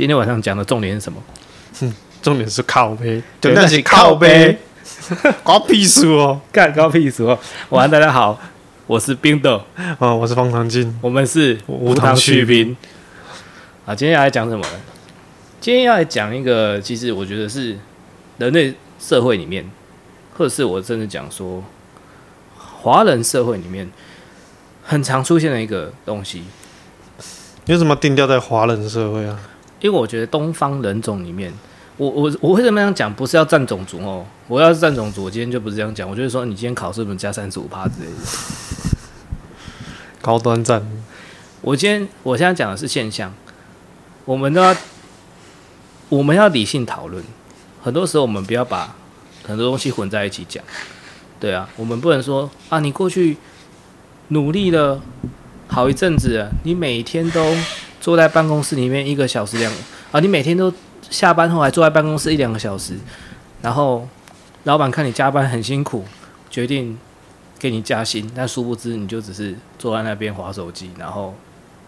今天晚上讲的重点是什么？哼，重点是靠背，对，那是靠背，搞屁事哦，干搞屁事哦！晚安，大家好，我是冰豆，啊，我是方唐镜，我们是无糖续冰。啊，今天要来讲什么呢？今天要来讲一个，其实我觉得是人类社会里面，或者是我真的讲说，华人社会里面很常出现的一个东西。你为什么定调在华人社会啊？因为我觉得东方人种里面，我我我会这么样讲，不是要战种族哦。我要是战种族，我今天就不是这样讲。我就是说，你今天考试不能加三十五趴之类的。高端战。我今天我现在讲的是现象，我们都要我们要理性讨论。很多时候，我们不要把很多东西混在一起讲。对啊，我们不能说啊，你过去努力了好一阵子，你每天都。坐在办公室里面一个小时两啊，你每天都下班后还坐在办公室一两个小时，然后老板看你加班很辛苦，决定给你加薪，但殊不知你就只是坐在那边划手机，然后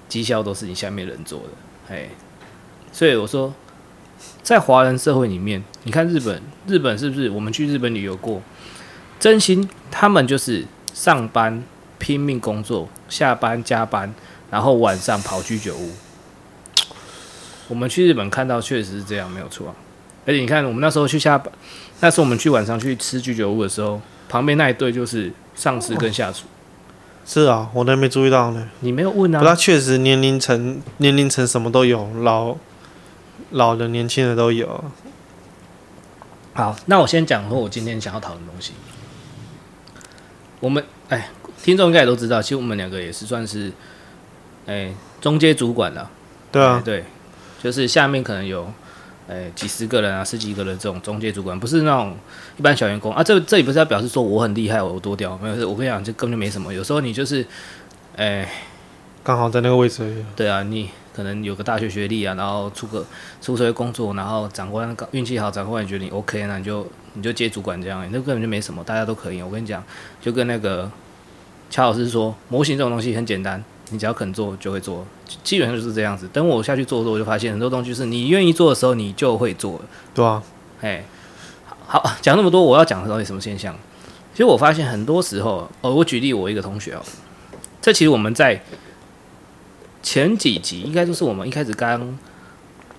绩效都是你下面人做的，哎，所以我说，在华人社会里面，你看日本，日本是不是我们去日本旅游过？真心他们就是上班拼命工作，下班加班。然后晚上跑居酒屋，我们去日本看到确实是这样，没有错啊。而且你看，我们那时候去下班，那时候我们去晚上去吃居酒屋的时候，旁边那一对就是上司跟下属。是啊，我都没注意到呢。你没有问啊？不，他确实年龄层年龄层什么都有，老老的、年轻的都有。好，那我先讲说，我今天想要讨论的东西。我们哎，听众应该也都知道，其实我们两个也是算是。哎、欸，中阶主管了，对啊、欸，对，就是下面可能有，哎、欸，几十个人啊，十几个人这种中介主管，不是那种一般小员工啊。这这里不是要表示说我很厉害，我多屌，没有，我跟你讲，这根本就没什么。有时候你就是，哎、欸，刚好在那个位置而已。对啊，你可能有个大学学历啊，然后出个出社会工作，然后长官运气好，长官也觉得你 OK，那你就你就接主管这样，那根本就没什么，大家都可以。我跟你讲，就跟那个乔老师说，模型这种东西很简单。你只要肯做，就会做，基本上就是这样子。等我下去做的时候，我就发现很多东西是你愿意做的时候，你就会做。对啊，哎，好，讲那么多，我要讲的到底什么现象？其实我发现很多时候，哦，我举例我一个同学哦，这其实我们在前几集，应该就是我们一开始刚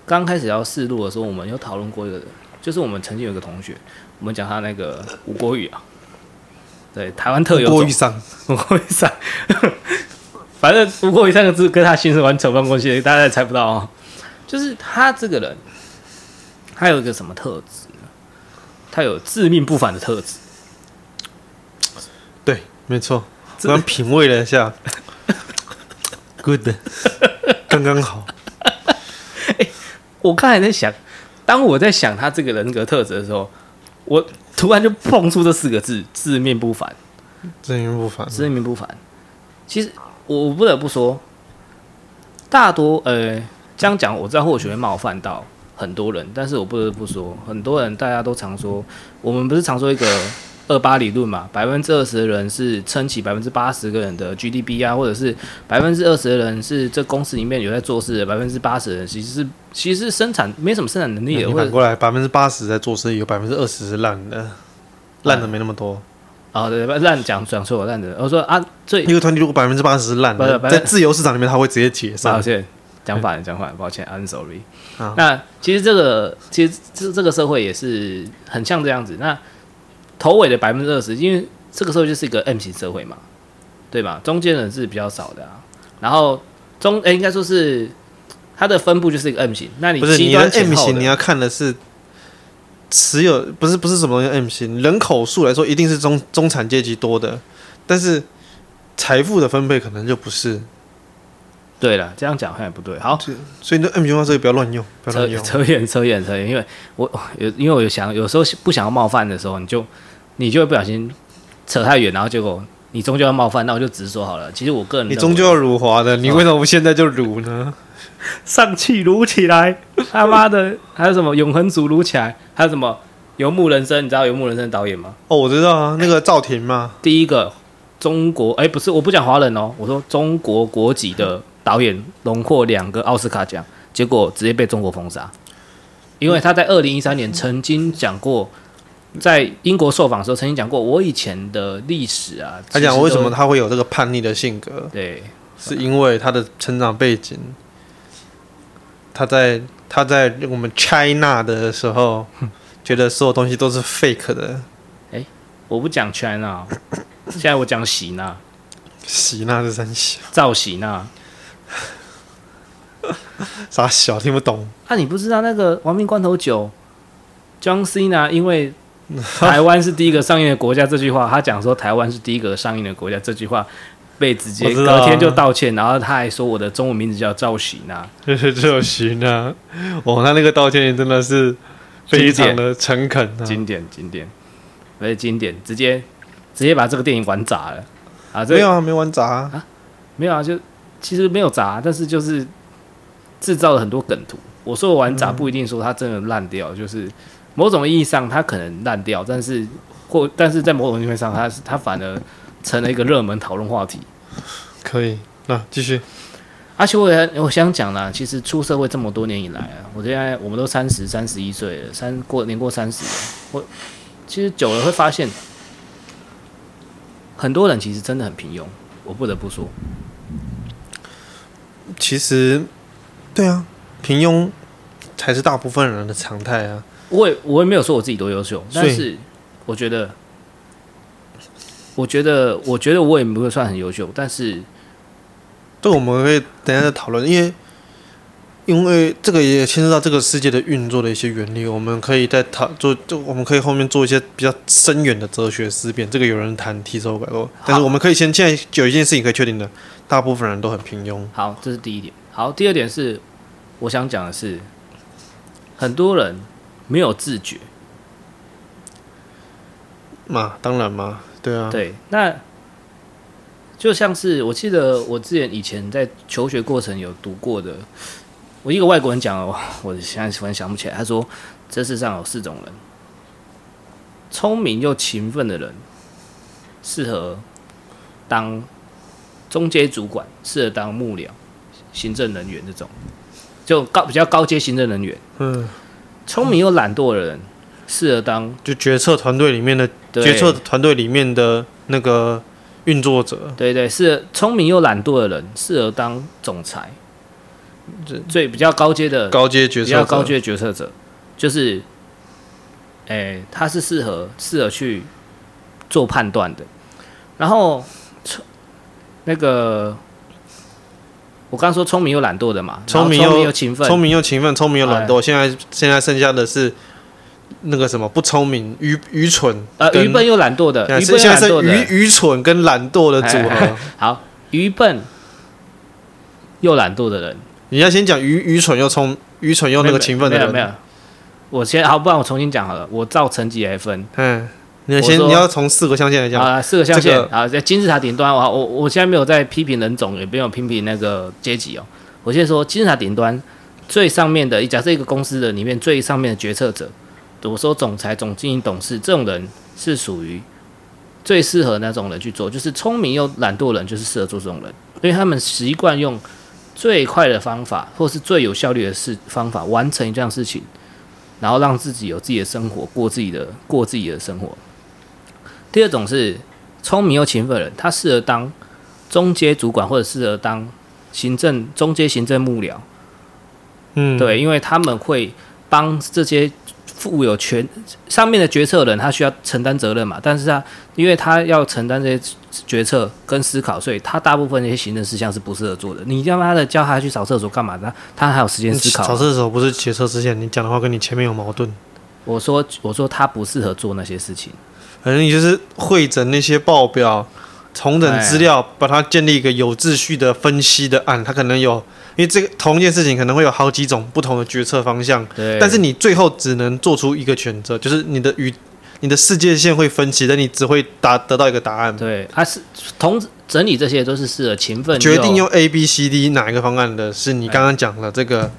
刚开始要试录的时候，我们有讨论过一个，就是我们曾经有一个同学，我们讲他那个吴国语啊，对，台湾特有国语上，吴国语上。反正“不过”三个字跟他姓是完全扯不上关系，大家也猜不到哦。就是他这个人，他有一个什么特质呢？他有自命不凡的特质。对，没错。我刚品味了一下，good，刚刚好。欸，我刚才在想，当我在想他这个人格特质的时候，我突然就蹦出这四个字：自命不凡。自命不凡。自命不凡。其实。我不得不说，大多呃这样讲，我知道或许会冒犯到很多人，但是我不得不说，很多人大家都常说，我们不是常说一个二八理论嘛？百分之二十的人是撑起百分之八十个人的 GDP 啊，或者是百分之二十的人是这公司里面有在做事的，百分之八十的人其实是其实是生产没什么生产能力的。反过来，百分之八十在做生意，有百分之二十是烂的，烂的没那么多。哦，对对，烂讲讲错了，烂的。我说啊，最一个团体如果百分之八十是烂的，在自由市场里面，他会直接解散。抱歉，讲反了，讲反了，抱歉，I'm sorry。那其实这个，其实这这个社会也是很像这样子。那头尾的百分之二十，因为这个社会就是一个 M 型社会嘛，对吧？中间人是比较少的啊。然后中，哎，应该说是它的分布就是一个 M 型。那你不是你的 M 型，你要看的是。持有不是不是什么东西 M 型，人口数来说一定是中中产阶级多的，但是财富的分配可能就不是。对了，这样讲好像也不对。好，所以那 M 型化这个不要乱用，不要乱用。扯远 扯远扯远，因为我有因为我有想有时候不想要冒犯的时候，你就你就会不小心扯太远，然后结果你终究要冒犯，那我就直说好了。其实我个人，你终究要辱华的，你为什么不现在就辱呢？上气撸起来，他妈的，还有什么永恒族撸起来，还有什么游牧人生？你知道游牧人生的导演吗？哦，我知道啊，那个赵婷吗。第一个中国，哎、欸，不是，我不讲华人哦，我说中国国籍的导演，荣获两个奥斯卡奖，结果直接被中国封杀，因为他在二零一三年曾经讲过，在英国受访的时候曾经讲过，我以前的历史啊，他讲为什么他会有这个叛逆的性格？对，是因为他的成长背景，他在他在我们 China 的时候，觉得所有东西都是 fake 的。哎，我不讲 China，现在我讲喜纳，喜纳是三小，赵喜纳。啥小听不懂？啊，你不知道那个《亡命关头九》，John Cena 因为台湾是第一个上映的国家这句话，他讲说台湾是第一个上映的国家这句话，被直接隔天就道歉，然后他还说我的中文名字叫赵喜娜，就是赵喜娜。哦，他那个道歉真的是非常的诚恳、啊，经典经典，而且经典，直接直接把这个电影玩砸了啊！这、没有啊，没玩砸啊，没有啊，就其实没有砸，但是就是。制造了很多梗图。我说玩砸不一定说它真的烂掉，嗯，就是某种意义上它可能烂掉，但是或但是在某种意义上，它是它反而成了一个热门讨论话题。可以，那继续。而且我也我想讲啦，其实出社会这么多年以来啊，我现在我们都三十三十一岁了，三过年过三十了，我其实久了会发现，很多人其实真的很平庸。我不得不说，其实。对啊，平庸才是大部分人的常态啊。我也我也没有说我自己多优秀，但是我觉得，我觉得，我觉得我也不会算很优秀。但是，这我们可以等一下再讨论，因为因为这个也牵涉到这个世界的运作的一些原理。我们可以在讨做，就我们可以后面做一些比较深远的哲学思辨。这个有人谈提手改革，但是我们可以先现在有一件事情可以确定的，大部分人都很平庸。好，这是第一点。好，第二点是，我想讲的是，很多人没有自觉嘛，当然嘛，对啊，对，那就像是我记得我之前以前在求学过程有读过的，我一个外国人讲哦，我现在突然想不起来，他说这世上有四种人，聪明又勤奋的人适合当中阶主管，适合当幕僚。行政人员这种，就高比较高阶行政人员，嗯，聪明又懒惰的人适合当就决策团队里面的决策团队里面的那个运作者，对对，是聪明又懒惰的人适合当总裁，最比较高阶的高阶决策比较高阶决策者，就是，哎、欸，他是适合适合去做判断的，然后那个。我刚说聪明又懒惰的嘛，聪明又勤奋，聪明又勤奋，聪明又懒惰。现在现在剩下的是那个什么不聪明、愚愚蠢，呃，愚笨又懒惰的。愚笨现在是愚愚蠢跟懒惰的组合。好，愚笨又懒惰的人，你要先讲愚愚蠢又聪愚蠢又那个勤奋的人。没有，没有，我先好，不然我重新讲好了。我照成绩来分。嗯。你先，你要从四个象限来讲啊，四个象限啊，在金字塔顶端，我我我现在没有在批评人种，也没有批评那个阶级哦。我现在说金字塔顶端最上面的，假设一个公司的里面最上面的决策者，我说总裁、总经理、董事这种人是属于最适合那种人去做，就是聪明又懒惰的人，就是适合做这种人，因为他们习惯用最快的方法，或是最有效率的事方法完成一样事情，然后让自己有自己的生活，过自己的过自己的生活。第二种是聪明又勤奋的人，他适合当中阶主管，或者适合当行政中阶行政幕僚。嗯，对，因为他们会帮这些负有权上面的决策人，他需要承担责任嘛。但是他因为他要承担这些决策跟思考，所以他大部分那些行政事项是不适合做的。你叫他的叫他去扫厕所干嘛的？他还有时间思考。扫厕所不是决策之前，你讲的话跟你前面有矛盾。我说我说他不适合做那些事情。反正你就是会整那些报表，重整资料，把它建立一个有秩序的分析的案。它可能有，因为这个同一件事情可能会有好几种不同的决策方向。对。但是你最后只能做出一个选择，就是你的与你的世界线会分歧，但你只会达得到一个答案。对，它是同整理这些都是适合勤奋。决定用 A、B、C、D 哪一个方案的是你刚刚讲的这个，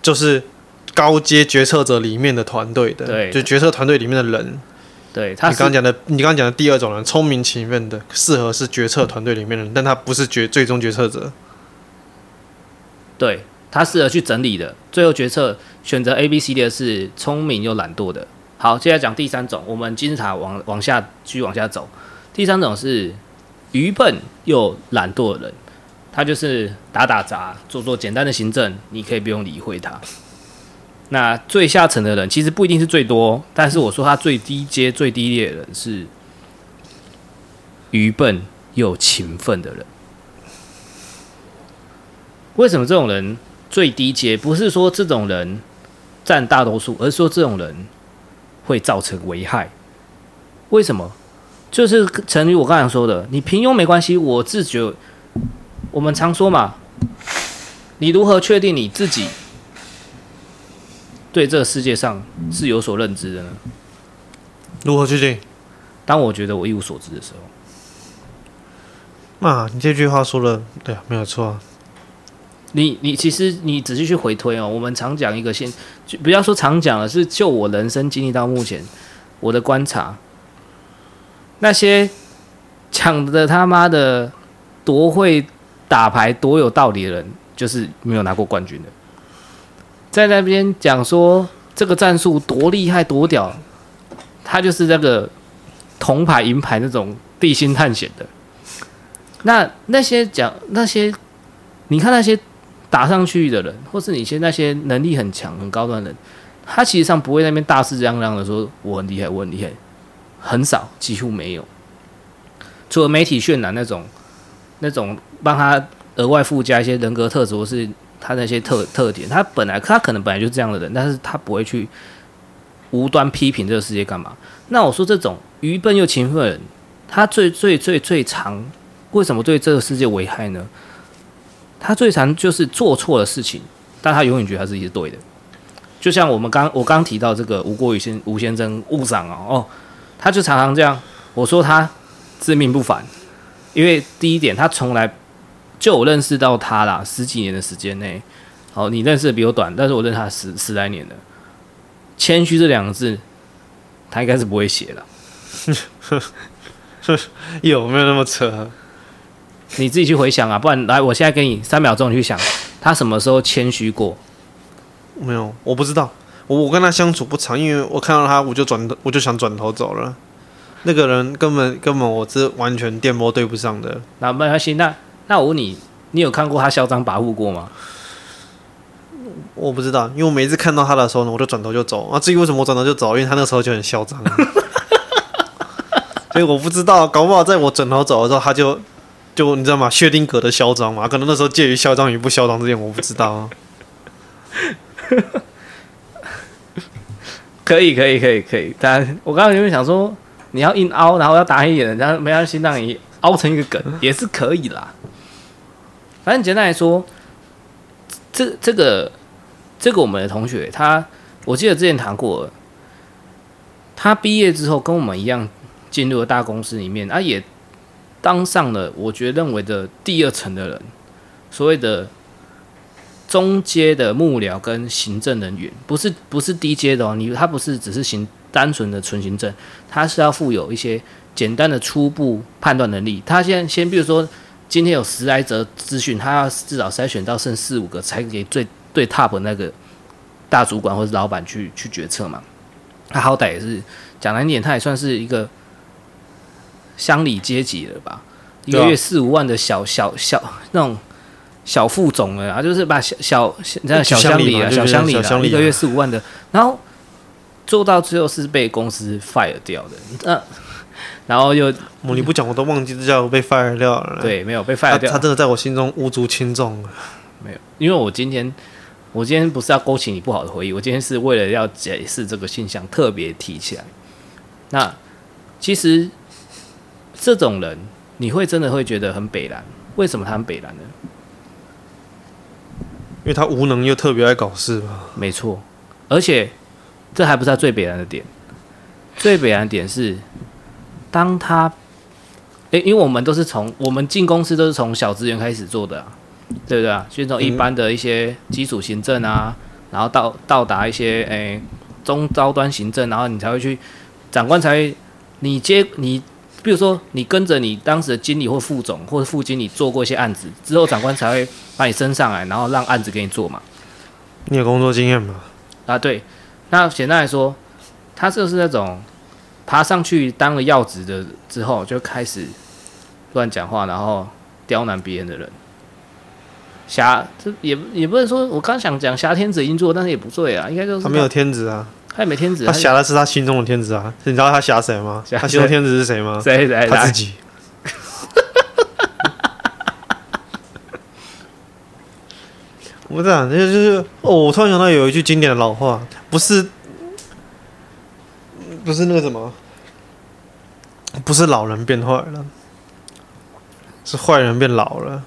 就是高阶决策者里面的团队的，对，就决策团队里面的人。对，他你刚刚讲的，你刚刚讲的第二种人，聪明勤奋的，适合是决策团队里面的人，但他不是决最终决策者。对，他适合去整理的，最后决策选择 A、B、C 的是聪明又懒惰的。好，接下来讲第三种，我们金字塔往往下继续往下走。第三种是愚笨又懒惰的人，他就是打打杂，做做简单的行政，你可以不用理会他。那最下层的人其实不一定是最多，但是我说他最低阶、最低劣的人是愚笨又勤奋的人。为什么这种人最低阶？不是说这种人占大多数，而是说这种人会造成危害。为什么？就是成于我刚才说的，你平庸没关系，我自觉。我们常说嘛，你如何确定你自己？对这个世界上是有所认知的呢？如何确定？当我觉得我一无所知的时候，啊，你这句话说的对啊，没有错。啊你你其实你仔细去回推哦，我们常讲一个现，就不要说常讲了，是就我人生经历到目前我的观察，那些讲的他妈的多会打牌多有道理的人，就是没有拿过冠军的。在那边讲说这个战术多厉害多屌，他就是那个铜牌银牌那种地心探险的。那那些讲那些，你看那些打上去的人，或是你些那些能力很强很高端的人，他其实上不会那边大肆嚷嚷的说我很厉害我很厉害，很少几乎没有。除了媒体渲染那种那种帮他额外附加一些人格特质或是。他那些特特点，他本来他可能本来就是这样的人，但是他不会去无端批评这个世界干嘛？那我说这种愚笨又勤奋人，他最最最最常为什么对这个世界危害呢？他最常就是做错了事情，但他永远觉得他自己是对的。就像我们刚我刚提到这个吴国宇先吴先生误赏哦哦，他就常常这样。我说他自命不凡，因为第一点他从来。就我认识到他啦，十几年的时间内，好，你认识的比我短，但是我认识他十十来年了。谦虚这两个字，他应该是不会写了。有没有那么扯？你自己去回想啊，不然来，我现在给你三秒钟，你去想，他什么时候谦虚过？没有，我不知道。我我跟他相处不长，因为我看到他，我就转，我就想转头走了。那个人根本根本我是完全电波对不上的。那没关系，那。那我问你，你有看过他嚣张跋扈过吗？我不知道，因为我每一次看到他的时候呢，我就转头就走。啊，至于为什么我转头就走，因为他那时候就很嚣张。所以我不知道，搞不好在我转头走的时候，他就就你知道吗？薛定谔的嚣张嘛，可能那时候介于嚣张与不嚣张之间，我不知道。可以，可以，可以，可以。但我刚刚原本想说，你要硬凹，然后要打黑眼，然后没关系，让你凹成一个梗也是可以啦。反正简单来说，这这个这个我们的同学，他我记得之前谈过，他毕业之后跟我们一样进入了大公司里面，啊，也当上了我觉得认为的第二层的人，所谓的中阶的幕僚跟行政人员，不是不是低阶的哦，你他不是只是行单纯的纯行政，他是要负有一些简单的初步判断能力，他先先比如说。今天有十来则资讯，他要至少筛选到剩四五个，才给最最 top 那个大主管或者老板去去决策嘛。他好歹也是讲难点，他也算是一个乡里阶级了吧？一个月四五万的小小小那种小副总了啊，就是把小小这样小乡里啊，小乡里啊，一个月四五万的，然后做到最后是被公司 fire 掉的。那然后又，你不讲我都忘记这家伙被 fire 掉了。对，没有被 fire 掉。他真的在我心中无足轻重。没有，因为我今天，我今天不是要勾起你不好的回忆，我今天是为了要解释这个现象，特别提起来。那其实这种人，你会真的会觉得很北蓝？为什么他很北蓝呢？因为他无能又特别爱搞事吧？没错，而且这还不是他最北蓝的点，最北蓝的点是。当他，诶、欸，因为我们都是从我们进公司都是从小职员开始做的，啊，对不对啊？先从一般的一些基础行政啊，然后到到达一些诶、欸、中高端行政，然后你才会去长官才会你接你比如说你跟着你当时的经理或副总或者副经理做过一些案子之后，长官才会把你升上来，然后让案子给你做嘛。你有工作经验吗？啊，对。那简单来说，他就是那种爬上去当了要职的之后，就开始乱讲话，然后刁难别人的人。挟这也也不能说，我刚想讲挟天子应做，但是也不对啊，应该就是他，他没有天子啊，他也没天子，他侠的是他心中的天子啊。你知道他侠谁吗？他心中天子是谁吗？谁谁他自己。我这样，就就是哦，我突然想到有一句经典的老话，不是不是那个什么，不是老人变坏了，是坏人变老了。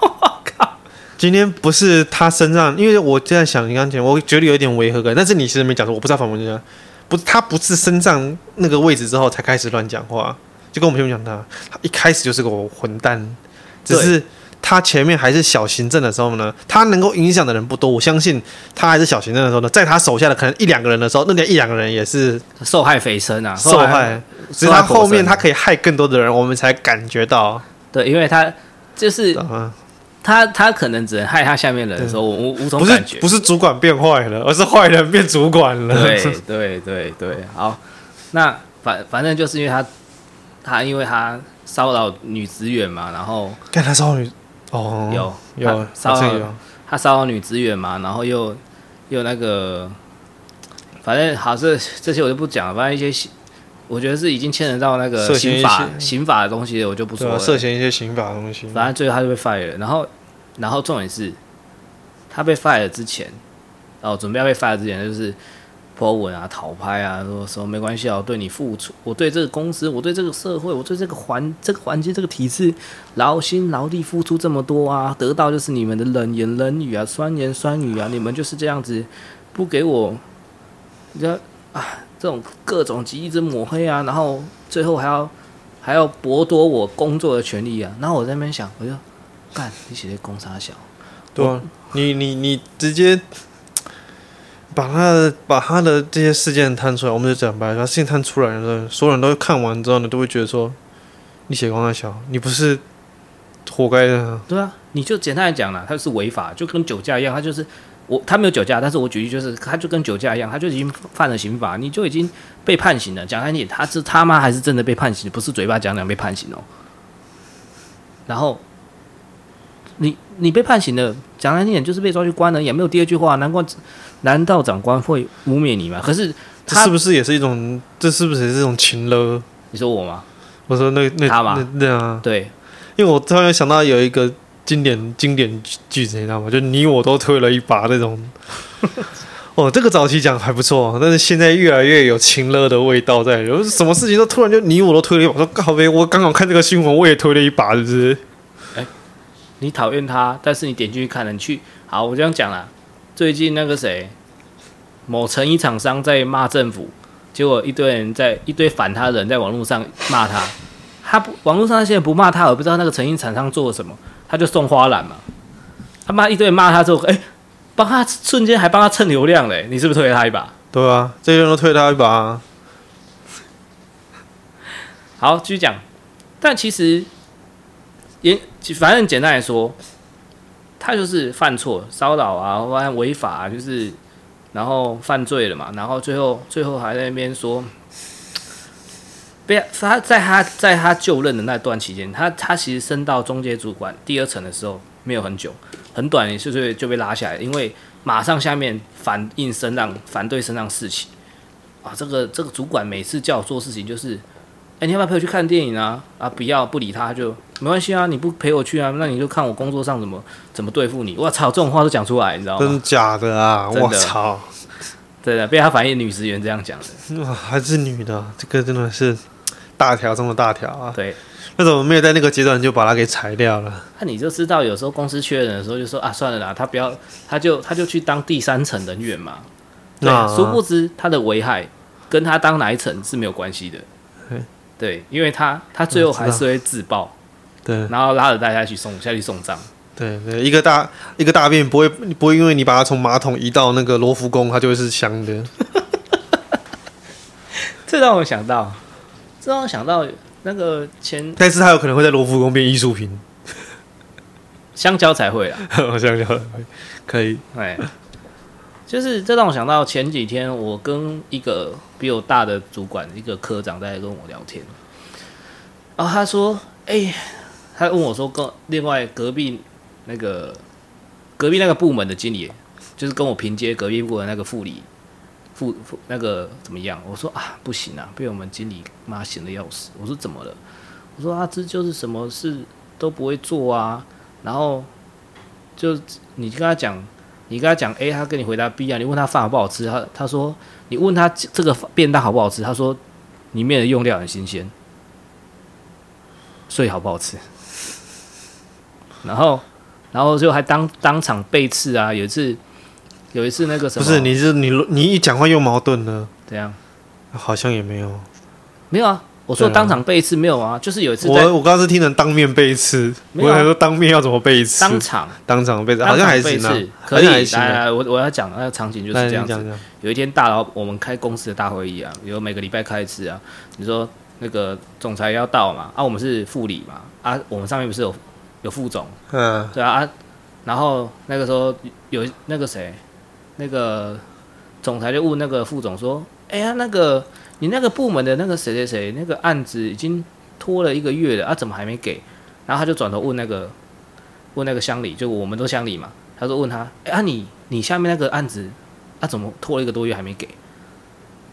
我 靠今天不是他身上，因为我在想你刚讲，我觉得有一点违和感。但是你其实没讲说，我不知道反驳人家，不，他不是身上那个位置之后才开始乱讲话，就跟我们前面讲他，他一开始就是个混蛋，只是他前面还是小行政的时候呢，他能够影响的人不多。我相信他还是小行政的时候呢，在他手下的可能一两个人的时候，那一两个人也是受害匪深啊，受害。只是他后面他可以害更多的人，我们才感觉到。对，因为他就是。他他可能只能害他下面人的时候，我无无从感觉。不是不是主管变坏了，而是坏人变主管了。对对对对，好，那反反正就是因为他他因为他骚扰女职员嘛，然后干他骚扰女哦，有有骚扰他骚扰女职员嘛，然后又又那个，反正好这这些我就不讲了，反正一些我觉得是已经牵扯到那个刑法刑法的东西，我就不说了。涉嫌一些刑法的东西，反正最后他就被 fire 了。然后，然后重点是，他被 fire 之前，哦，准备要被 fire 之前，就是 po 文啊、讨拍啊，说说没关系啊，我对你付出，我对这个公司，我对这个社会，我对这个环、这个环境、这个体制，劳心劳力付出这么多啊，得到就是你们的冷言冷语啊、酸言酸语啊，你们就是这样子不给我，你知道啊。这种各种极一直抹黑啊，然后最后还要还要剥夺我工作的权利啊，然后我在那边想，我就干，你写的公差小，对啊，你你你直接把他的把他的这些事件摊出来，我们就讲白了，事情摊出来的时候，所有人都看完之后呢，都会觉得说，你写光太小，你不是活该的啊，对啊，你就简单来讲了，他是违法，就跟酒驾一样，他就是。我他没有酒驾，但是我举例就是，他就跟酒驾一样，他就已经犯了刑法，你就已经被判刑了。讲难听点，他是他妈还是真的被判刑，不是嘴巴讲讲被判刑哦。然后，你你被判刑了，讲难听点就是被抓去关了，也没有第二句话。难怪难道长官会污蔑你吗？可是他这是不是也是一种？这是不是也是一种情勒？你说我吗？我说那那他吗？对啊，对，因为我突然想到有一个。经典经典句子，你知道吗？就你我都推了一把那种。哦，这个早期讲还不错，但是现在越来越有情勒的味道在。有什么事情都突然就你我都推了一把。我说靠别，我刚好看这个新闻，我也推了一把，是不是？哎，你讨厌他，但是你点进去看了，你去好，我这样讲了。最近那个谁，某成衣厂商在骂政府，结果一堆人在一堆反他的人在网络上骂他。他不，网络上那些人不骂他，我不知道那个成衣厂商做了什么。他就送花篮嘛，他妈一堆人骂他之后，哎、欸，帮他瞬间还帮他蹭流量嘞，你是不是推了他一把？对啊，这些人都推他一把、啊。好，继续讲。但其实也反正简单来说，他就是犯错、骚扰啊，或者违法、啊，就是然后犯罪了嘛，然后最后最后还在那边说。不要他在他在他就任的那段期间，他他其实升到中阶主管第二层的时候没有很久，很短，也是就被拉下来，因为马上下面反应声浪，反对声浪四起啊。这个这个主管每次叫我做事情就是，哎，你要不要陪我去看电影啊？啊，不要不理，他就没关系啊，你不陪我去啊，那你就看我工作上怎么怎么对付你。我操，这种话都讲出来，你知道吗？真的假的啊？我操！对的，被他反映女职员这样讲的，哇，还是女的，这个真的是。大条中的大条啊！对，那怎么没有在那个阶段就把他给裁掉了？那你就知道，有时候公司缺人的时候，就说啊，算了啦，他不要，他就他就去当第三层人员嘛。对，啊、殊不知他的危害跟他当哪一层是没有关系的。对，因为他他最后还是会自爆。对，然后拉着大家一起送下去送葬。对对，一个大一个大便不会不会因为你把它从马桶移到那个罗浮宫，它就会是香的。这让我想到。这让我想到那个前，但是他有可能会在罗浮宫变艺术品，香蕉才会啊，香蕉可以，哎，就是这让我想到前几天我跟一个比我大的主管，一个科长在跟我聊天，然后他说，哎、欸，他问我说，跟另外隔壁那个隔壁那个部门的经理，就是跟我平接隔壁部门那个副理。副副那个怎么样？我说啊，不行啊，被我们经理妈闲的要死。我说怎么了？我说啊，这就是什么事都不会做啊。然后就你跟他讲，你跟他讲 A，他跟你回答 B 啊。你问他饭好不好吃，他他说你问他这个便当好不好吃，他说里面的用料很新鲜，所以好不好吃？然后然后就还当当场背刺啊，有一次。有一次那个什么，不是你是你你一讲话又矛盾了，怎样？好像也没有，没有啊。我说当场背一次没有啊，就是有一次我我刚刚是听成当面背一次，我还说当面要怎么背一次？当场当场背，好像还是可以。来来，我我要讲那个场景就是这样子。有一天大佬我们开公司的大会议啊，有每个礼拜开一次啊。你说那个总裁要到嘛？啊，我们是副理嘛？啊，我们上面不是有有副总？嗯，对啊啊。然后那个时候有那个谁？那个总裁就问那个副总说：“哎呀，那个你那个部门的那个谁谁谁，那个案子已经拖了一个月了啊，怎么还没给？”然后他就转头问那个问那个乡里，就我们都乡里嘛，他说问他：“哎啊，你你下面那个案子啊，怎么拖了一个多月还没给？”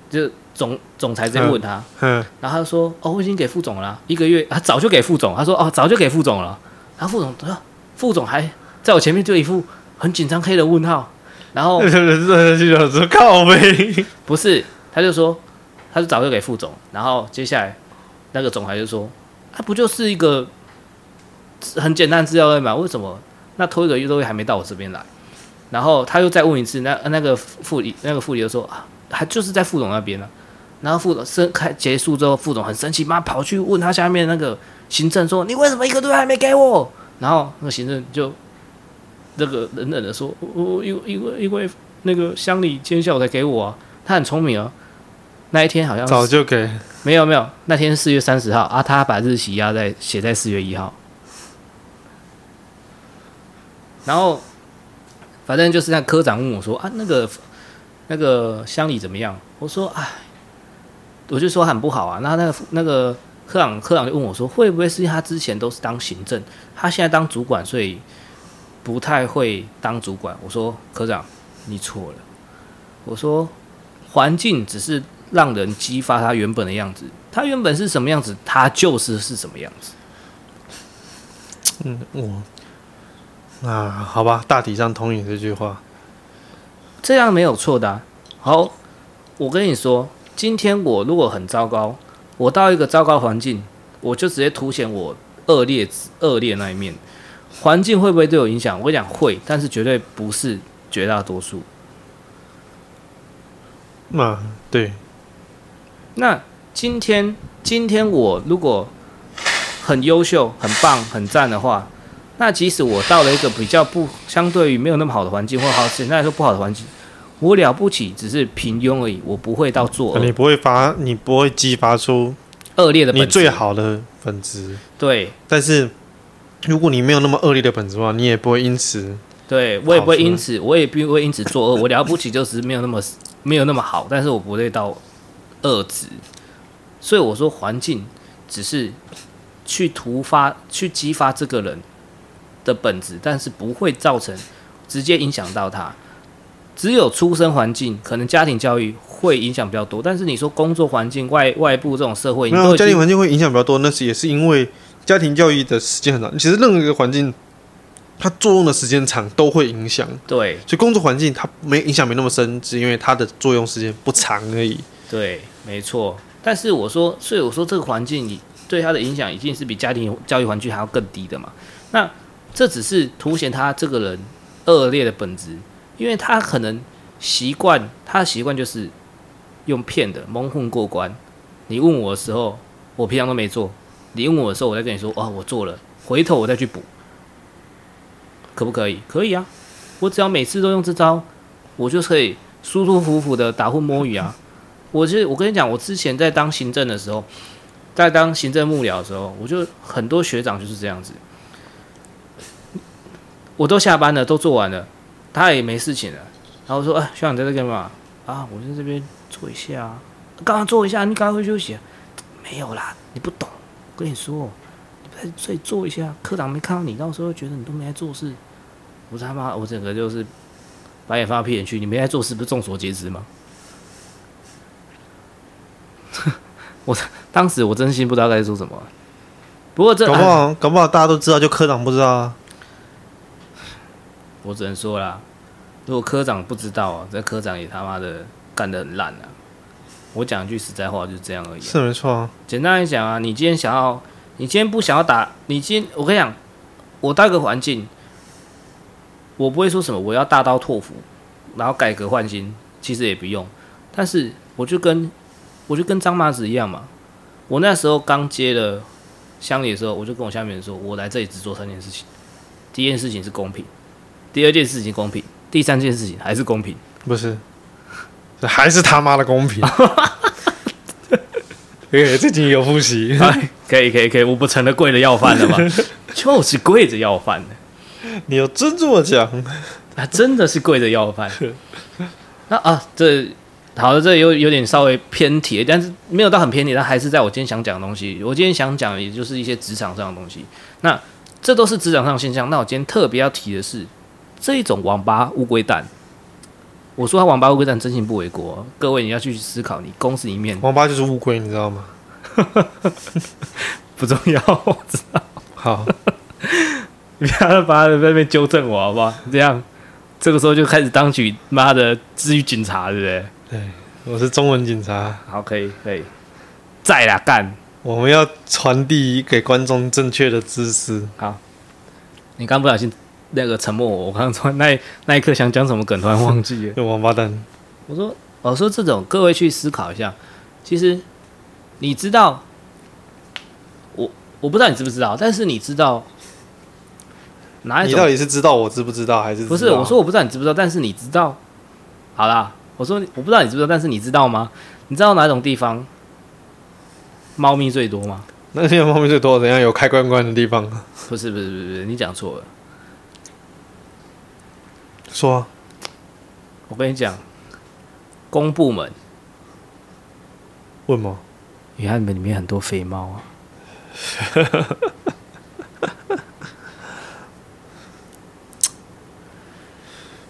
就总总裁直接问他，嗯，然后他就说：“哦，我已经给副总了，一个月，啊早就给副总。”他说：“哦，早就给副总了。”然后副总说：“副总还在我前面就一副很紧张黑的问号。”然后 靠呗，不是，他就说，他就早就给副总。然后接下来那个总裁就说，他不就是一个很简单资料而已嘛？为什么那拖一个月都还没到我这边来？然后他又再问一次，那那个副理那个副理就说，啊，还就是在副总那边呢。然后副总生开结束之后，副总很生气，妈跑去问他下面那个行政说，你为什么一个都还没给我？然后那个行政就。这个冷冷的说：“我因因为因为那个乡里今天下午才给我啊，他很聪明啊。那一天好像早就给，没有没有，那天四月三十号啊，他把日期压在写在四月一号。然后反正就是那科长问我说啊，那个那个乡里怎么样？我说哎，我就说很不好啊。那那个那个科长科长就问我说，会不会是因为他之前都是当行政，他现在当主管，所以？”不太会当主管，我说科长，你错了。我说环境只是让人激发他原本的样子，他原本是什么样子，他就是是什么样子。嗯，我那，好吧，大体上同意这句话，这样没有错的啊。好，我跟你说，今天我如果很糟糕，我到一个糟糕环境，我就直接凸显我恶劣恶劣那一面。环境会不会对我影响？我跟你讲会，但是绝对不是绝大多数。啊，对。那今天，今天我如果很优秀、很棒、很赞的话，那即使我到了一个比较不相对于没有那么好的环境，或好简单来说不好的环境，我了不起只是平庸而已，我不会到作恶。你不会发，你不会激发出恶劣的你最好的本质。对，但是。如果你没有那么恶劣的本质的话，你也不会因此，对我也不会因此，我也不会因此作恶。我了不起就是没有那么没有那么好，但是我不会到恶质。所以我说，环境只是去突发、去激发这个人的本质，但是不会造成直接影响到他。只有出生环境，可能家庭教育会影响比较多。但是你说工作环境、外外部这种社会，没有家庭环境会影响比较多，那是也是因为。家庭教育的时间很长，其实任何一个环境，它作用的时间长都会影响。对，所以工作环境它没影响没那么深，是因为它的作用时间不长而已。对，没错。但是我说，所以我说这个环境对他的影响，一定是比家庭教育环境还要更低的嘛。那这只是凸显他这个人恶劣的本质，因为他可能习惯，他的习惯就是用骗的蒙混过关。你问我的时候，我平常都没做。你问我的时候，我再跟你说，哦，我做了，回头我再去补，可不可以？可以啊，我只要每次都用这招，我就可以舒舒服服的打混摸鱼啊。我是我跟你讲，我之前在当行政的时候，在当行政幕僚的时候，我就很多学长就是这样子，我都下班了，都做完了，他也没事情了，然后说：“哎，学长在这干嘛？”啊，我在这边坐一下啊，刚刚坐一下，你赶快休息。没有啦，你不懂，我跟你说，你在这里坐一下，科长没看到你，到时候觉得你都没在做事。我他妈，我整个就是白眼放屁眼去，你没在做事，不是众所皆知吗？我当时我真心不知道该说什么，不过这搞不好搞不好大家都知道，就科长不知道啊。我只能说啦，如果科长不知道啊，这科长也他妈的干得很烂啊！我讲一句实在话，就是这样而已啊。是没错啊。简单来讲啊，你今天想要，你今天不想要打，你今天我跟你讲，我带个环境，我不会说什么我要大刀阔斧，然后改革换新，其实也不用，但是我就跟。我就跟张麻子一样嘛，我那时候刚接了乡里的时候，我就跟我下面人说，我来这里只做三件事情，第一件事情是公平，第二件事情公平，第三件事情还是公平，不是，还是他妈的公平。哎，最近有复习，可以可以可以，我不成了跪着要饭的吗？就是跪着要饭的，你要真这么讲，啊，真的是跪着要饭。那啊，这。好的，这有有点稍微偏题，但是没有到很偏题，但还是在我今天想讲的东西。我今天想讲，也就是一些职场上的东西。那这都是职场上的现象。那我今天特别要提的是这一种网吧乌龟蛋。我说他网吧乌龟蛋，真心不为过。各位，你要去思考，你公司里面网吧就是乌龟，你知道吗？不重要，我知道。好，你 不要把他在那边纠正我，好不好？这样，这个时候就开始当起妈的治愈警察，对不对？对，我是中文警察。好，可以，可以，在啦，干！我们要传递给观众正确的知识。好，你刚不小心那个沉默我，我刚刚说那 那一刻想讲什么梗，突然忘 记了。用王八蛋。我说，我说这种各位去思考一下，其实你知道，我我不知道你知不知道，但是你知道哪一种？你到底是知道我知不知道，还是不是？我说我不知道你知不知道，但是你知道。好啦。我说我不知道你知不知道，但是你知道吗？你知道哪种地方猫咪最多吗？那现在猫咪最多怎样？有开关关的地方？不是不是不是不是，你讲错了。说啊，我跟你讲，公部门。为什么？你看你们里面很多肥猫啊。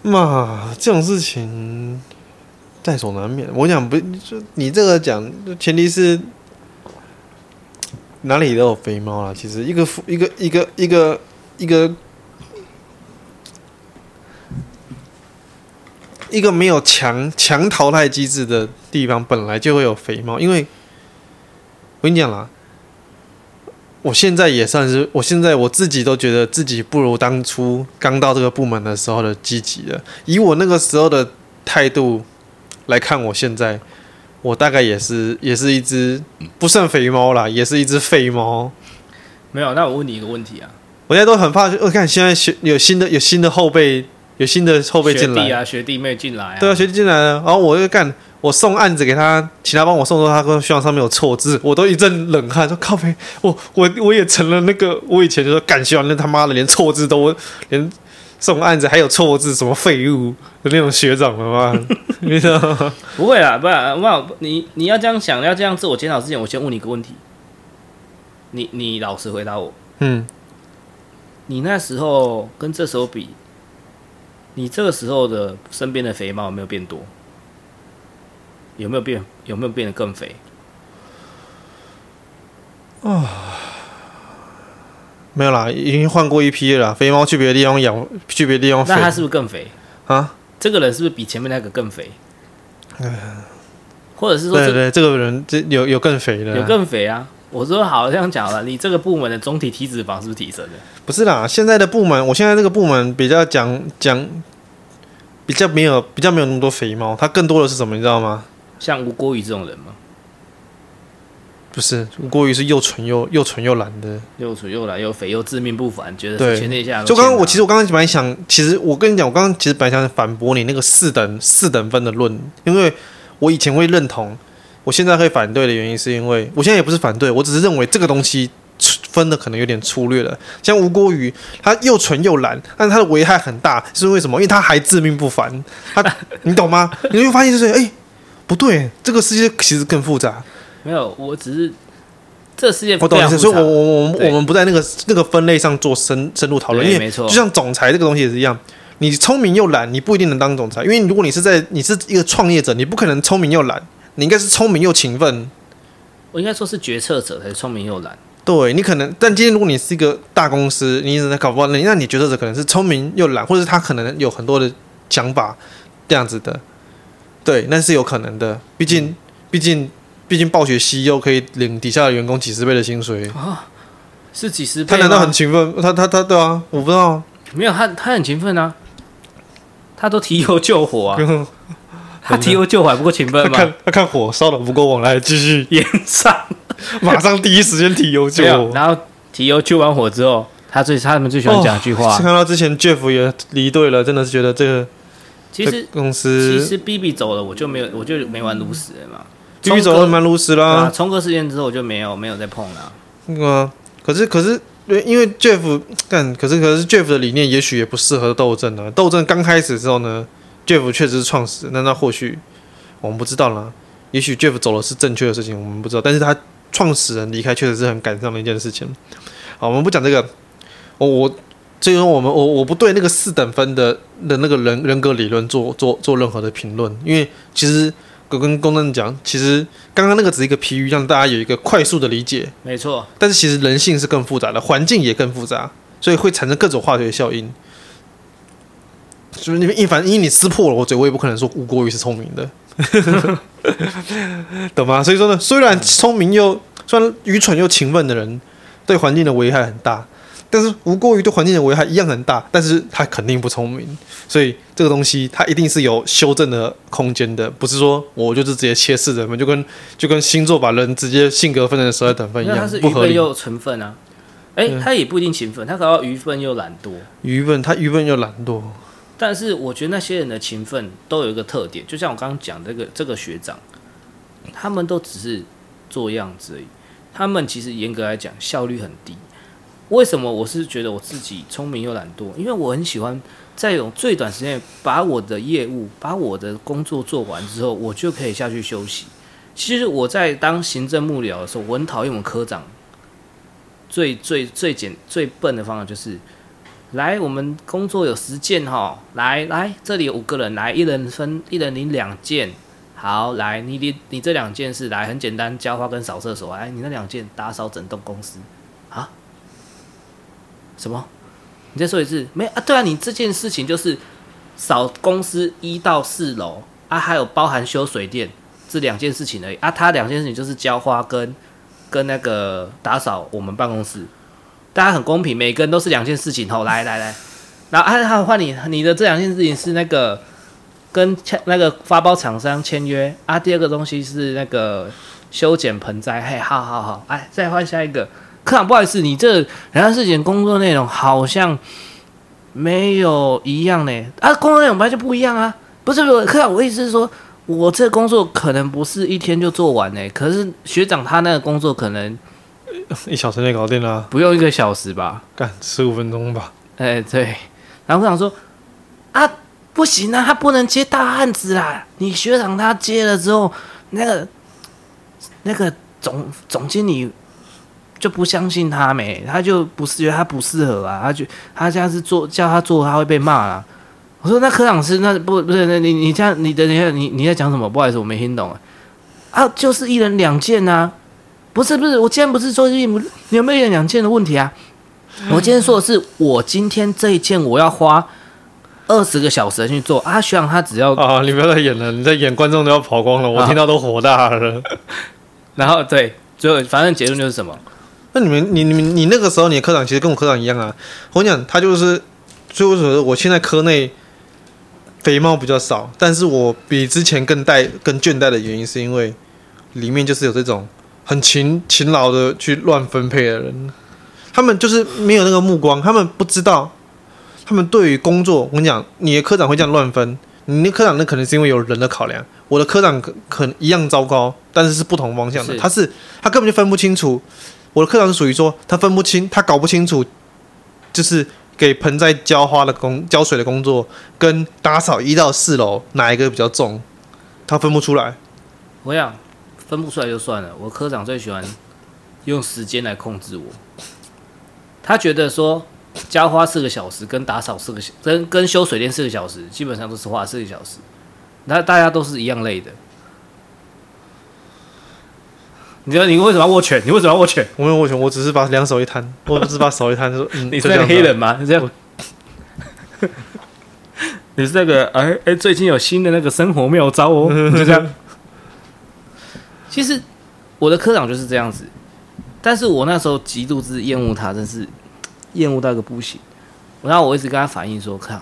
嘛，这种事情。在所难免。我想不，就你这个讲，前提是哪里都有肥猫啦。其实一个一个一个一个一个一个没有强强淘汰机制的地方，本来就会有肥猫。因为我跟你讲啦，我现在也算是，我现在我自己都觉得自己不如当初刚到这个部门的时候的积极了。以我那个时候的态度。来看我现在，我大概也是也是一只不算肥猫啦，也是一只废猫。没有，那我问你一个问题啊，我现在都很怕，我看现在有新的有新的后辈，有新的后辈进来，学弟啊，学弟妹进来啊，对啊，学弟进来了，然后我就干，我送案子给他，请他帮我送的他说希望上面有错字，我都一阵冷汗，说靠背，我我我也成了那个，我以前就说干，希望那他妈的连错字都连。送案子还有错字，什么废物的那种学长了吗？你知道吗？不会啦，不然，不你你要这样想，要这样自我检讨之前，我先问你一个问题。你你老实回答我。嗯。你那时候跟这时候比，你这个时候的身边的肥猫有没有变多？有没有变？有没有变得更肥？啊。没有啦，已经换过一批了。肥猫去别的地方养，去别的地方肥。那它是不是更肥啊？这个人是不是比前面那个更肥？嗯，或者是说，对对，这个人这有有更肥的，有更肥啊。我说好这样讲了，你这个部门的总体体脂肪是不是提升的？不是啦，现在的部门，我现在这个部门比较讲讲，比较没有比较没有那么多肥猫，它更多的是什么？你知道吗？像吴郭宇这种人吗？不是吴郭宇是又蠢又又蠢又懒的，又蠢又懒又肥又自命不凡，觉得全天下。就刚刚我其实我刚刚本来想，其实我跟你讲，我刚刚其实本来想反驳你那个四等四等分的论，因为我以前会认同，我现在会反对的原因，是因为我现在也不是反对，我只是认为这个东西分的可能有点粗略了。像吴郭鱼，它又纯又蓝，但是它的危害很大，是为什么？因为它还致命不凡。它，你懂吗？你会发现就是，哎、欸，不对，这个世界其实更复杂。没有，我只是这世界我懂意思，所以我我我我们不在那个那个分类上做深深入讨论，因为，就像总裁这个东西也是一样，你聪明又懒，你不一定能当总裁，因为如果你是在你是一个创业者，你不可能聪明又懒。你应该是聪明又勤奋，我应该说是决策者才是聪明又懒。对，你可能，但今天如果你是一个大公司，你一直在搞不好，那那你决策者可能是聪明又懒，或者他可能有很多的想法这样子的。对，那是有可能的。毕竟，嗯、毕竟，毕竟，暴雪 CEO 可以领底下的员工几十倍的薪水啊，是几十倍？他难道很勤奋？他他他，对啊，我不知道。没有，他他很勤奋啊，他都提油救火啊。他提油救火还不够勤奋吗？他看他看火烧的不够旺，来继续延上，马上第一时间提油救火。然后提油救完火之后，他最他们最喜欢讲一句话。看到之前 Jeff 也离队了，真的是觉得这个其实公司其实 BB 走了，我就没有我就没玩炉石了嘛。BB 走了蛮炉石啦。冲哥事件之后我就没有没有再碰了。那个可是可是因为 Jeff 干，可是可是 Jeff 的理念也许也不适合斗阵啊。斗阵刚开始之后呢？Jeff 确实是创始人，那那或许我们不知道啦。也许 Jeff 走的是正确的事情，我们不知道。但是他创始人离开确实是很感伤的一件事情。好，我们不讲这个。我我所以说我们我我不对那个四等分的的那个人人格理论做做做任何的评论，因为其实我跟公正讲，其实刚刚那个只是一个譬喻，让大家有一个快速的理解。没错。但是其实人性是更复杂的，环境也更复杂，所以会产生各种化学效应。就是你们一凡，因为你撕破了我嘴，我也不可能说吴郭鱼是聪明的，懂吗？所以说呢，虽然聪明又虽然愚蠢又勤奋的人，对环境的危害很大，但是吴郭鱼对环境的危害一样很大，但是他肯定不聪明，所以这个东西它一定是有修正的空间的，不是说我就是直接切四等分，就跟就跟星座把人直接性格分成十二等分一样，他是愚笨又成分啊，哎、欸，他也不一定勤奋，他可能愚笨又懒惰，愚笨他愚笨又懒惰。但是我觉得那些人的勤奋都有一个特点，就像我刚刚讲这个这个学长，他们都只是做样子而已。他们其实严格来讲效率很低。为什么？我是觉得我自己聪明又懒惰，因为我很喜欢在用最短时间把我的业务、把我的工作做完之后，我就可以下去休息。其实我在当行政幕僚的时候，我很讨厌我们科长最最最简最笨的方法就是。来，我们工作有十件哈，来来，这里有五个人，来，一人分，一人领两件。好，来，你你你这两件是来很简单，浇花跟扫厕所。哎，你那两件打扫整栋公司。啊？什么？你再说一次？没啊？对啊，你这件事情就是扫公司一到四楼啊，还有包含修水电这两件事情而已啊。他两件事情就是浇花跟跟那个打扫我们办公室。大家很公平，每个人都是两件事情。吼，来来来，然后还换你，你的这两件事情是那个跟签那个发包厂商签约啊。第二个东西是那个修剪盆栽。嘿，好好好，哎，再换下一个。科长，不好意思，你这两件事情工作内容好像没有一样呢。啊，工作内容本来就不一样啊。不是，不是，科长，我意思是说，我这工作可能不是一天就做完呢。可是学长他那个工作可能。一小时内搞定了，不用一个小时吧？干十五分钟吧。哎、欸，对。然后我想说，啊，不行啊，他不能接大案子啦。你学长他接了之后，那个那个总总经理就不相信他没，他就不是觉得他不适合啊。他就他这样子做，叫他做，他会被骂啊。我说那科长是那不不是那你你这样你的你你你在讲什么？不好意思，我没听懂啊。啊，就是一人两件啊。不是不是，我今天不是说你有没有两件的问题啊？我今天说的是，我今天这一件我要花二十个小时去做啊。徐长他只要啊，你不要再演了，你在演观众都要跑光了，我听到都火大了。然后对，最后反正结论就是什么？那你们你你你那个时候你的科长其实跟我科长一样啊。我跟你讲，他就是所以为什么我现在科内肥猫比较少，但是我比之前更带更倦怠的原因，是因为里面就是有这种。很勤勤劳的去乱分配的人，他们就是没有那个目光，他们不知道，他们对于工作，我跟你讲，你的科长会这样乱分，你的科长那可能是因为有人的考量，我的科长可可能一样糟糕，但是是不同方向的。是他是他根本就分不清楚。我的科长是属于说他分不清，他搞不清楚，就是给盆栽浇花的工浇水的工作跟打扫一到四楼哪一个比较重，他分不出来。我想分不出来就算了。我科长最喜欢用时间来控制我，他觉得说浇花四个小时跟打扫四个小跟跟修水电四个小时，基本上都是花四个小时。那大家都是一样累的。你知道你为什么要握拳？你为什么要握拳？我没有握拳，我只是把两手一摊，我只是把手一摊，说：“嗯，你是那个黑人吗？”你这样，你是那个哎哎、欸，最近有新的那个生活妙招哦，就这样。其实我的科长就是这样子，但是我那时候极度之厌恶他，真是厌恶到个不行。然后我一直跟他反映说：“看，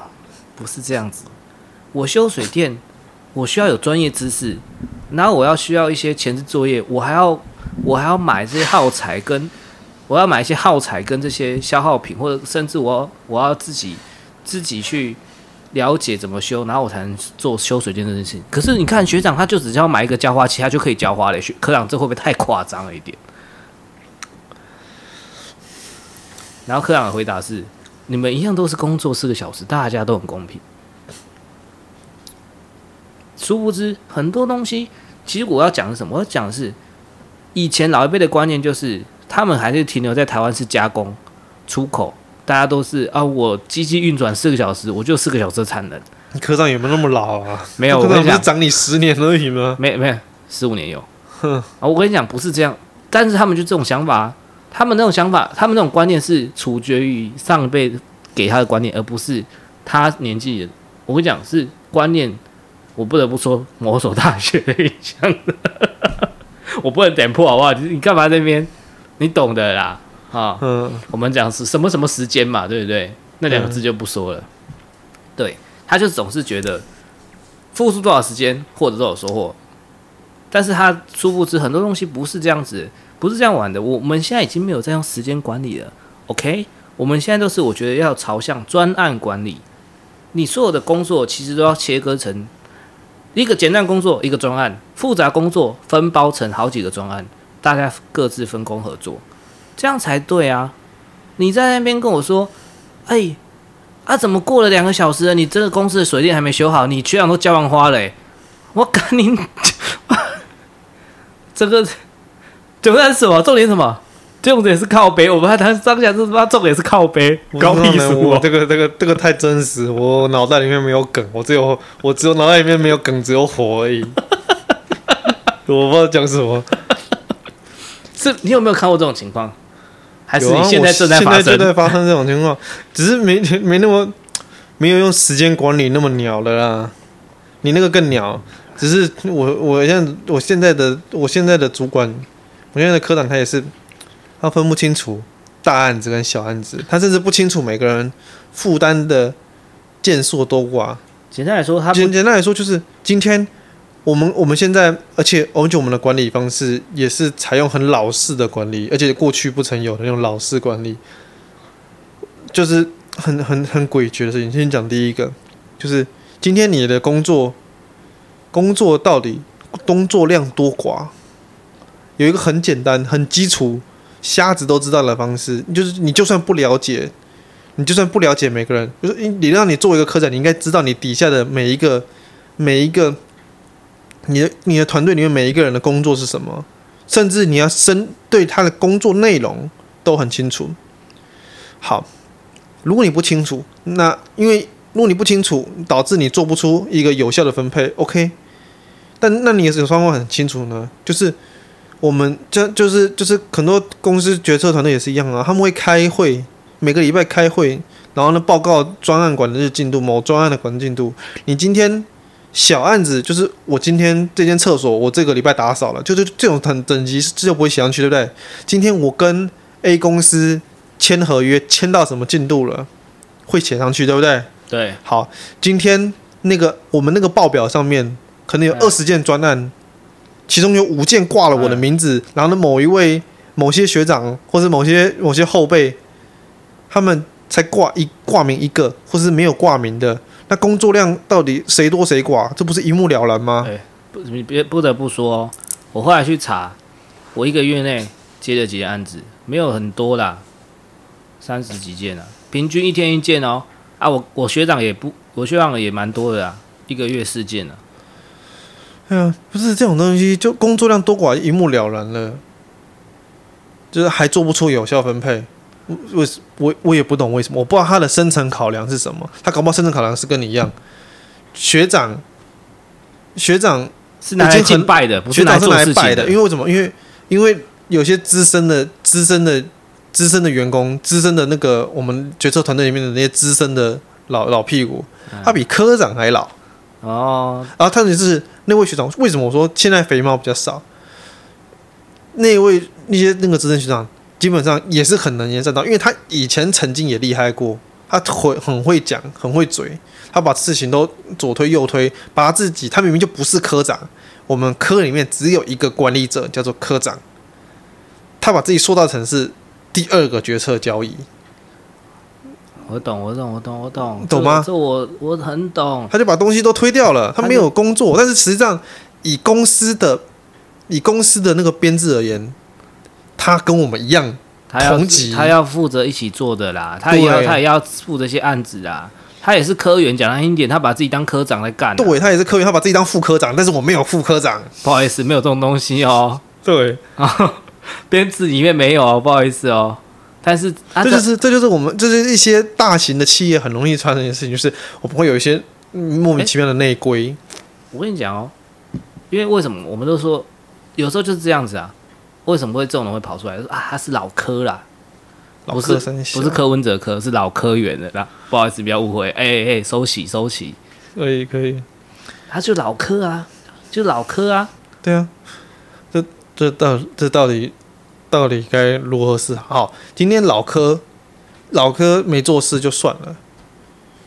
不是这样子，我修水电，我需要有专业知识，然后我要需要一些前置作业，我还要。”我还要买这些耗材，跟我要买一些耗材跟这些消耗品，或者甚至我要我要自己自己去了解怎么修，然后我才能做修水电这件事情。可是你看学长，他就只需要买一个浇花器，他就可以浇花了。学科长，这会不会太夸张了一点？然后科长的回答是：你们一样都是工作四个小时，大家都很公平。殊不知很多东西，其实我要讲的是什么？我要讲的是。以前老一辈的观念就是，他们还是停留在台湾是加工出口，大家都是啊，我机器运转四个小时，我就四个小时的产能。科长有没有那么老啊？没有，科长不是长你十年而已吗？没没有，十五年有。哼啊，我跟你讲不是这样，但是他们就这种想法，他们那种想法，他们那种观念是取决于上一辈给他的观念，而不是他年纪的。我跟你讲是观念，我不得不说某所大学的影响的。我不能点破好不好？你干嘛在那边？你懂的啦，啊，嗯，我们讲是什么什么时间嘛，对不对？那两个字就不说了。嗯、对，他就总是觉得付出多少时间获得多少收获，但是他殊不知很多东西不是这样子，不是这样玩的。我们现在已经没有在用时间管理了，OK？我们现在都是我觉得要朝向专案管理，你所有的工作其实都要切割成。一个简单工作，一个专案；复杂工作分包成好几个专案，大家各自分工合作，这样才对啊！你在那边跟我说：“哎、欸，啊，怎么过了两个小时了？你这个公司的水电还没修好，你居然都浇完花了、欸。”我赶紧，这个重点是什么？重点什么？重点是靠背，我们还谈当下是他妈重点是靠背，高屁事！我这个这个这个太真实，我脑袋里面没有梗，我只有我只有脑袋里面没有梗，只有火而已。我不知道讲什么。是你有没有看过这种情况？还是你现在正在发生？现在就在发生这种情况，只是没没那么没有用时间管理那么鸟了啦。你那个更鸟，只是我我现在我现在的我现在的主管，我现在的科长他也是。他分不清楚大案子跟小案子，他甚至不清楚每个人负担的件数多寡。简单来说，他简简单来说就是今天我们我们现在，而且而且我们的管理方式也是采用很老式的管理，而且过去不曾有的那种老式管理，就是很很很诡谲的事情。先讲第一个，就是今天你的工作工作到底工作量多寡，有一个很简单很基础。瞎子都知道的方式，就是你就算不了解，你就算不了解每个人，就是你让你作为一个科长，你应该知道你底下的每一个每一个，你的你的团队里面每一个人的工作是什么，甚至你要深对他的工作内容都很清楚。好，如果你不清楚，那因为如果你不清楚，导致你做不出一个有效的分配，OK？但那你也是有方很清楚呢，就是。我们这就是就是很多公司决策团队也是一样啊，他们会开会，每个礼拜开会，然后呢报告专案管的日进度，某专案的管进度。你今天小案子就是我今天这间厕所我这个礼拜打扫了，就是这种等等级就不会写上去，对不对？今天我跟 A 公司签合约签到什么进度了，会写上去，对不对？对。好，今天那个我们那个报表上面可能有二十件专案。其中有五件挂了我的名字，然后呢，某一位、某些学长或者某些某些后辈，他们才挂一挂名一个，或是没有挂名的，那工作量到底谁多谁寡？这不是一目了然吗？不，你别不得不说，我后来去查，我一个月内接了几件案子，没有很多啦，三十几件啊，平均一天一件哦。啊，我我学长也不，我学长也蛮多的啊，一个月四件啊。哎呀，不是这种东西，就工作量多寡一目了然了，就是还做不出有效分配。为我我也不懂为什么，我不知道他的深层考量是什么。他搞不好深层考量是跟你一样，学长，学长是拿来敬拜的，不是拿来拜的。因为为什么？因为因为有些资深的、资深的、资深的员工、资深的那个我们决策团队里面的那些资深的老老屁股，他比科长还老哦。然后特别是那位学长，为什么我说现在肥猫比较少？那位那些那个资深学长。基本上也是很能言善道，因为他以前曾经也厉害过，他会很会讲，很会嘴，他把事情都左推右推，把他自己，他明明就不是科长，我们科里面只有一个管理者叫做科长，他把自己塑造成是第二个决策交易。我懂，我懂，我懂，我懂，懂吗？这我我很懂。他就把东西都推掉了，他没有工作，但是实际上以公司的以公司的那个编制而言。他跟我们一样同级，他要负责一起做的啦，他也要他也要负责一些案子啦。他也是科员，讲难听点，他把自己当科长来干。对，他也是科员，他把自己当副科长，但是我没有副科长，不好意思，没有这种东西哦。对啊，编制里面没有哦，不好意思哦。但是这就是这就是我们这是一些大型的企业很容易发生的事情，就是我们会有一些莫名其妙的内规。我跟你讲哦，因为为什么我们都说有时候就是这样子啊。为什么会这种人会跑出来说啊？他是老科啦，不是不是柯文哲科，是老科员的啦。不好意思，不要误会。哎、欸、哎、欸，收起收起，可以可以。他就老科啊，就老科啊。对啊，这这到这到底到底该如何是好？今天老科老科没做事就算了，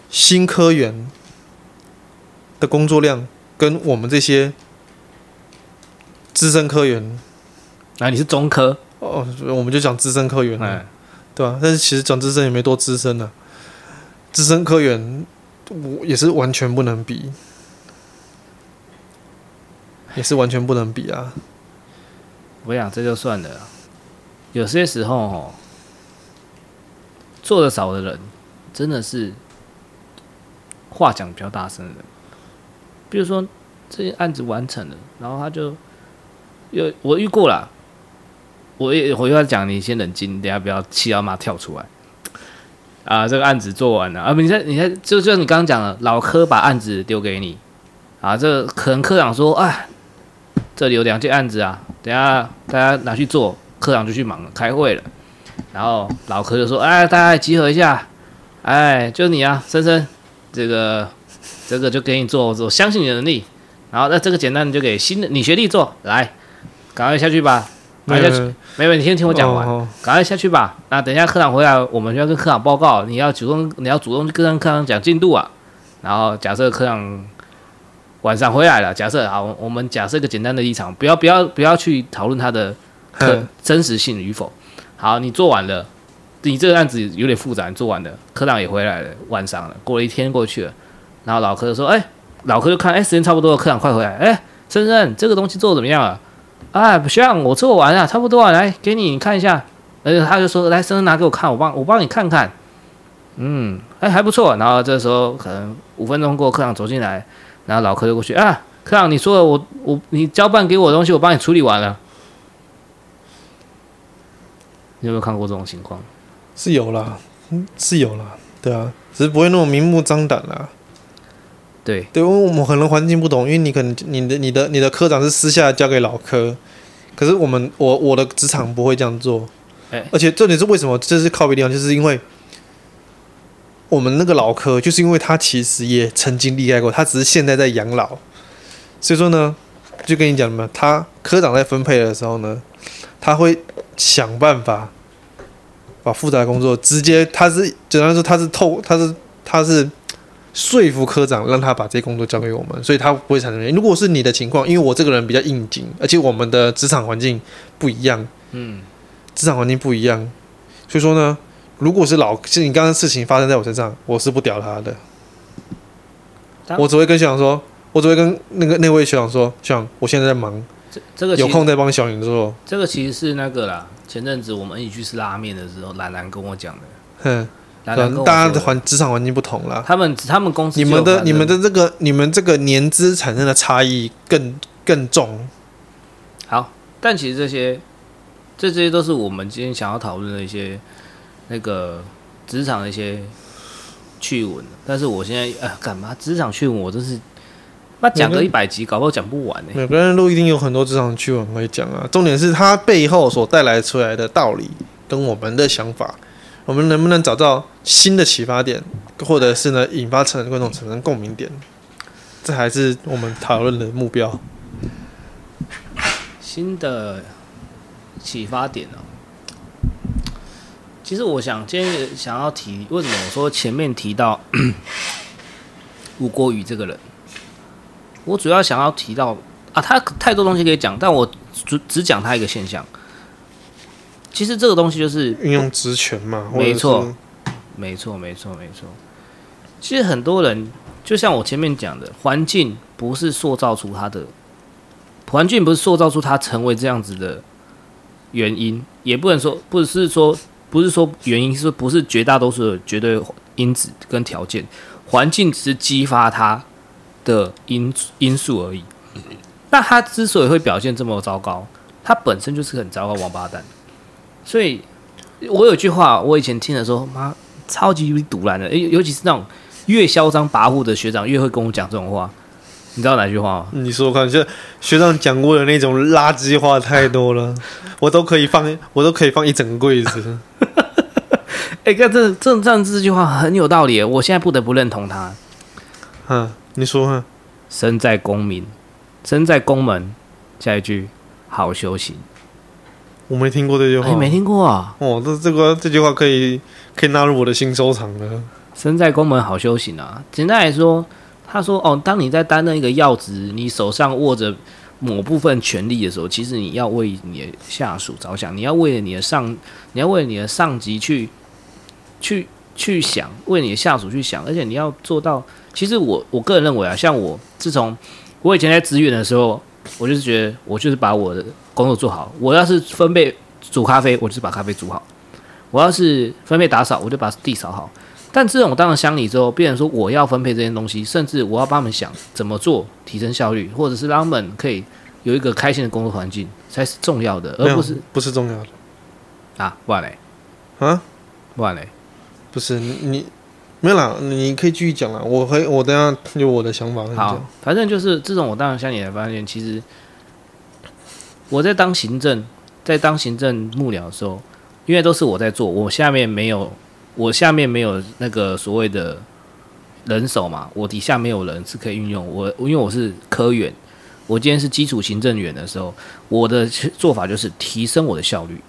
新科员的工作量跟我们这些资深科员。啊，你是中科哦，我们就讲资深科员，哎，对吧？但是其实讲资深也没多资深呢，资深科员我也是完全不能比，也是完全不能比啊！我想这就算了，有些时候哦，做的少的人真的是话讲比较大声的人，比如说这些案子完成了，然后他就有我遇过了。我也我又要讲，你先冷静，等下不要气到妈跳出来。啊，这个案子做完了啊！你看，你看，就就你刚刚讲了，老科把案子丢给你啊，这、可能科长说，啊，这里有两件案子啊，等下大家拿去做，科长就去忙了，开会了。然后老科就说，哎，大家集合一下，哎，就你啊，森森，这个这个就给你做，我相信你的能力。然后那这个简单的就给新的你学弟做，来，赶快下去吧。赶快下去，没问题，你先听我讲完。赶、哦、快下去吧。那等一下科长回来，我们就要跟科长报告。你要主动，你要主动去跟科长讲进度啊。然后假设科长晚上回来了，假设好，我们假设一个简单的立场，不要不要不要去讨论他的可真实性与否。好，你做完了，你这个案子有点复杂，你做完了，科长也回来了，晚上了，过了一天过去了，然后老科就说：“哎，老科就看，哎，时间差不多了，科长快回来。哎，森森，这个东西做的怎么样啊？”啊，不像我做完了，差不多了，来给你，你看一下。而且他就说：“来，生生拿给我看，我帮我帮你看看。”嗯，哎，还不错。然后这时候可能五分钟过，科长走进来，然后老科就过去啊，科长，你说的我我你交办给我的东西，我帮你处理完了。你有没有看过这种情况？是有啦，是有啦，对啊，只是不会那么明目张胆啦。对，对，因为我们可能环境不同，因为你可能你的你的你的科长是私下交给老科，可是我们我我的职场不会这样做，欸、而且重点是为什么这是靠别地方，就是因为我们那个老科，就是因为他其实也曾经厉害过，他只是现在在养老，所以说呢，就跟你讲嘛，他科长在分配的时候呢，他会想办法把复杂的工作直接，他是简单说他是透，他是他是。说服科长让他把这些工作交给我们，所以他不会产生。如果是你的情况，因为我这个人比较应景，而且我们的职场环境不一样，嗯，职场环境不一样，所以说呢，如果是老，是你刚刚事情发生在我身上，我是不屌他的，我只会跟学长说，我只会跟那个那位学长说，学长，我现在在忙，这这个有空再帮小林做。这个其实是那个啦，前阵子我们一起去吃拉面的时候，兰兰跟我讲的。哼，兰兰大家的环职场环境不同啦。他们他们公司你们的你们的这个你们这个年资产生的差异更更重。好，但其实这些这这些都是我们今天想要讨论的一些那个职场的一些趣闻。但是我现在呃干嘛职场趣闻？我真是。那讲个一百集，搞不好讲不完呢、欸。每个人都一定有很多职场趣闻可以讲啊。重点是他背后所带来出来的道理跟我们的想法，我们能不能找到新的启发点，或者是呢引发成观众产生共鸣点？这还是我们讨论的目标。新的启发点呢、其实我想今天想要提，为什么我说前面提到 吴国宇这个人？我主要想要提到啊，他太多东西可以讲，但我只只讲他一个现象。其实这个东西就是运用职权嘛，没错，没错，没错，没错。其实很多人就像我前面讲的，环境不是塑造出他的，环境不是塑造出他成为这样子的原因，也不能说不是说不是说原因，是不是绝大多数的绝对因子跟条件，环境只是激发他。的因因素而已。那他之所以会表现这么糟糕，他本身就是很糟糕王八蛋。所以，我有句话，我以前听的时候，妈，超级毒烂的。尤尤其是那种越嚣张跋扈的学长，越会跟我讲这种话。你知道哪句话吗？你说说看，就学长讲过的那种垃圾话太多了，我都可以放，我都可以放一整个柜子。哎、欸，哥，这这这样这句话很有道理，我现在不得不认同他。嗯。你说哈，身在功名，身在宫门，下一句好修行。我没听过这句话，没听过啊？哦，这这个这句话可以可以纳入我的新收藏了。身在宫门好修行啊！简单来说，他说哦，当你在担任一个要职，你手上握着某部分权力的时候，其实你要为你的下属着想，你要为了你的上，你要为了你的上级去去去想，为你的下属去想，而且你要做到。其实我我个人认为啊，像我自从我以前在资源的时候，我就是觉得我就是把我的工作做好。我要是分配煮咖啡，我就是把咖啡煮好；我要是分配打扫，我就把地扫好。但这种当了乡里之后，变成说我要分配这些东西，甚至我要帮他们想怎么做，提升效率，或者是让他们可以有一个开心的工作环境，才是重要的，而不是不是重要的啊？不然嘞？啊？不然嘞？不是你。没有啦，你可以继续讲啦。我会，我等下有我的想法。好，反正就是这种，我当了乡里才发现，其实我在当行政，在当行政幕僚的时候，因为都是我在做，我下面没有，我下面没有那个所谓的人手嘛，我底下没有人是可以运用。我因为我是科员，我今天是基础行政员的时候，我的做法就是提升我的效率，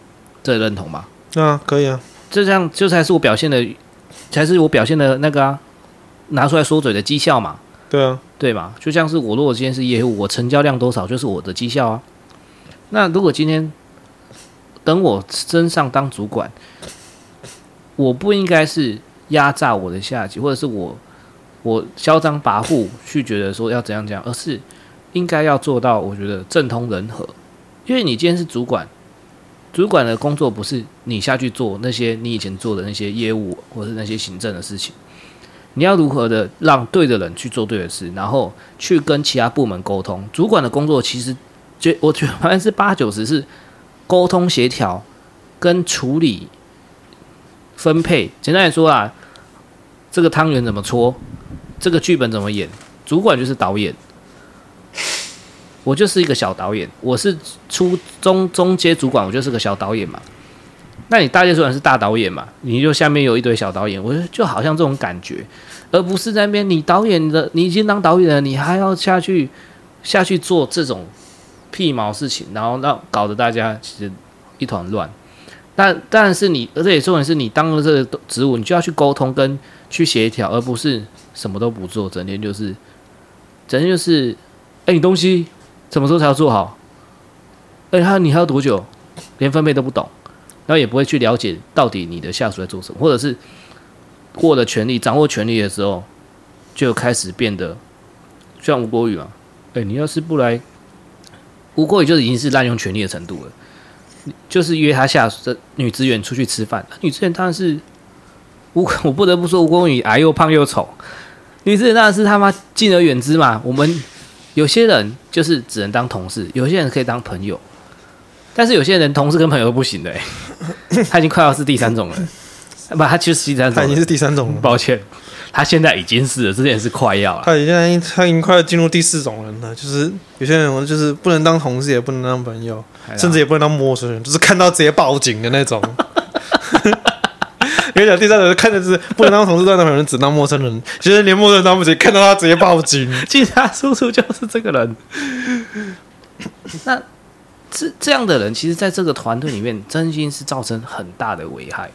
这认同吗？啊，可以啊，这样这才是我表现的。才是我表现的那个啊，拿出来说嘴的绩效嘛。对啊，对嘛，就像是我如果今天是业务，我成交量多少就是我的绩效啊。那如果今天等我升上当主管，我不应该是压榨我的下级，或者是我我嚣张跋扈去觉得说要怎样怎样，而是应该要做到我觉得政通人和，因为你今天是主管。主管的工作不是你下去做那些你以前做的那些业务或是那些行政的事情，你要如何的让对的人去做对的事，然后去跟其他部门沟通。主管的工作其实，就我觉得百分之八九十是沟通协调跟处理分配。简单来说啊，这个汤圆怎么搓，这个剧本怎么演，主管就是导演。我就是一个小导演，我是初中中阶主管，我就是个小导演嘛。那你大阶主管是大导演嘛？你就下面有一堆小导演，我觉得就好像这种感觉，而不是在那边你导演的，你已经当导演了，你还要下去下去做这种屁毛事情，然后让搞得大家其实一团乱。但但是你，而且重点是你当了这个职务，你就要去沟通跟去协调，而不是什么都不做，整天就是整天就是，哎，你东西。什么时候才要做好？哎他你还要多久？连分配都不懂，然后也不会去了解到底你的下属在做什么，或者是获得权力、掌握权力的时候，就开始变得像吴国宇嘛。哎，你要是不来吴国宇就已经是滥用权力的程度了。就是约他下属的女职员出去吃饭，女职员当然是吴，我不得不说吴郭宇矮又胖又丑，女职员当然是他妈敬而远之嘛。我们有些人就是只能当同事，有些人可以当朋友，但是有些人同事跟朋友都不行的、欸，他已经快要是第三种了，不，他其实是第三种，他已经是第三种了，抱歉。他现在已经是了，这件是快要了。他已经他已经快要进入第四种人了，就是有些人就是不能当同事，也不能当朋友，甚至也不能当陌生人，就是看到直接报警的那种。跟你讲，第三种看的是不能当同事，不能当朋友，只当陌生人，其实连陌生人当不起，看到他直接报警。警察叔叔就是这个人。那这这样的人，其实在这个团队里面，真心是造成很大的危害。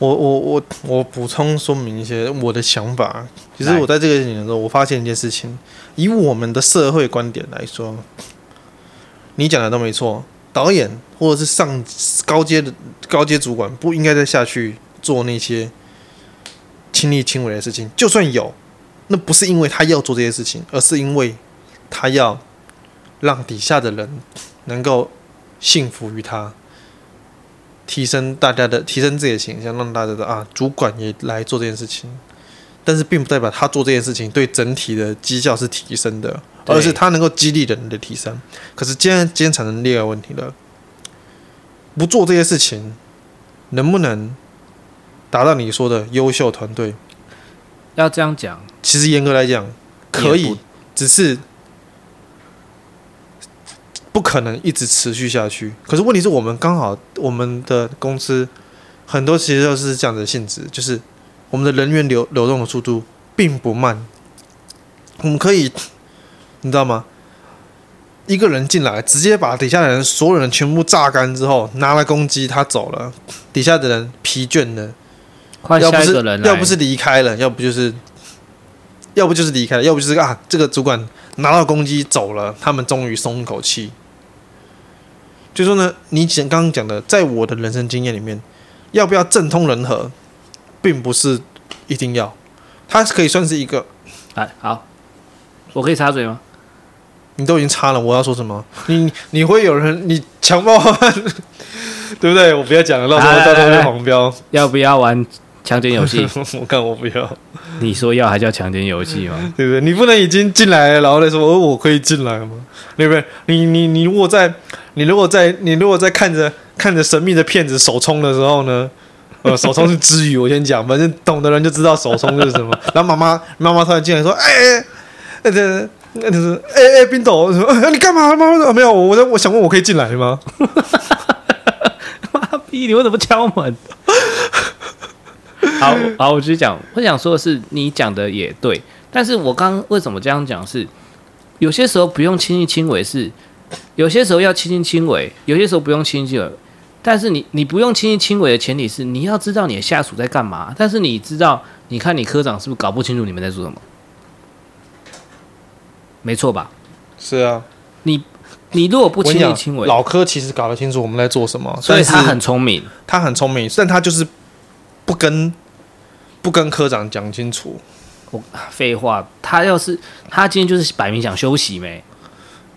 我我我我补充说明一些我的想法。其实我在这个年的时候，我发现一件事情：以我们的社会观点来说，你讲的都没错。导演或者是上高阶的高阶主管不应该再下去做那些亲力亲为的事情。就算有，那不是因为他要做这些事情，而是因为他要让底下的人能够信服于他。提升大家的，提升自己的形象，让大家的啊，主管也来做这件事情，但是并不代表他做这件事情对整体的绩效是提升的，而是他能够激励人的提升。可是今天今天产生第二个问题了，不做这些事情，能不能达到你说的优秀团队？要这样讲，其实严格来讲可以，只是。不可能一直持续下去。可是问题是我们刚好，我们的公司很多其实都是这样的性质，就是我们的人员流流动的速度并不慢。我们可以，你知道吗？一个人进来，直接把底下的人所有人全部榨干之后，拿了公鸡，他走了，底下的人疲倦了，要不是要不是离开了，要不就是要不就是离开了，要不就是啊，这个主管拿到公鸡走了，他们终于松一口气。就说呢，你讲刚刚讲的，在我的人生经验里面，要不要政通人和，并不是一定要，它可以算是一个。哎，好，我可以插嘴吗？你都已经插了，我要说什么？你你会有人你强暴，对不对？我不要讲了，到时候到时候就黄标。要不要玩？强奸游戏，我看我不要。你说要还叫强奸游戏吗？对不对？你不能已经进来了，然后再说，哦，我可以进来吗？对不对？你你你如果在，你如果在，你如果在看着看着神秘的骗子手冲的时候呢？呃，手冲是之语，我先讲，反正懂的人就知道手冲是什么。然后妈妈妈妈突然进来说，哎哎，那这那就是哎哎冰斗，说你干嘛？妈妈说没有，我在我想问，我可以进来吗？妈逼，你为什么敲门？好好，我继续讲。我想说的是，你讲的也对，但是我刚为什么这样讲？是有些时候不用亲力亲为，是有些时候要亲力亲为，有些时候不用亲力亲为。但是你你不用亲力亲为的前提是你要知道你的下属在干嘛。但是你知道，你看你科长是不是搞不清楚你们在做什么？没错吧？是啊，你你如果不亲力亲为，老科其实搞得清楚我们在做什么，所以他很聪明，他很聪明，但他就是。不跟不跟科长讲清楚，我废话，他要是他今天就是摆明想休息没，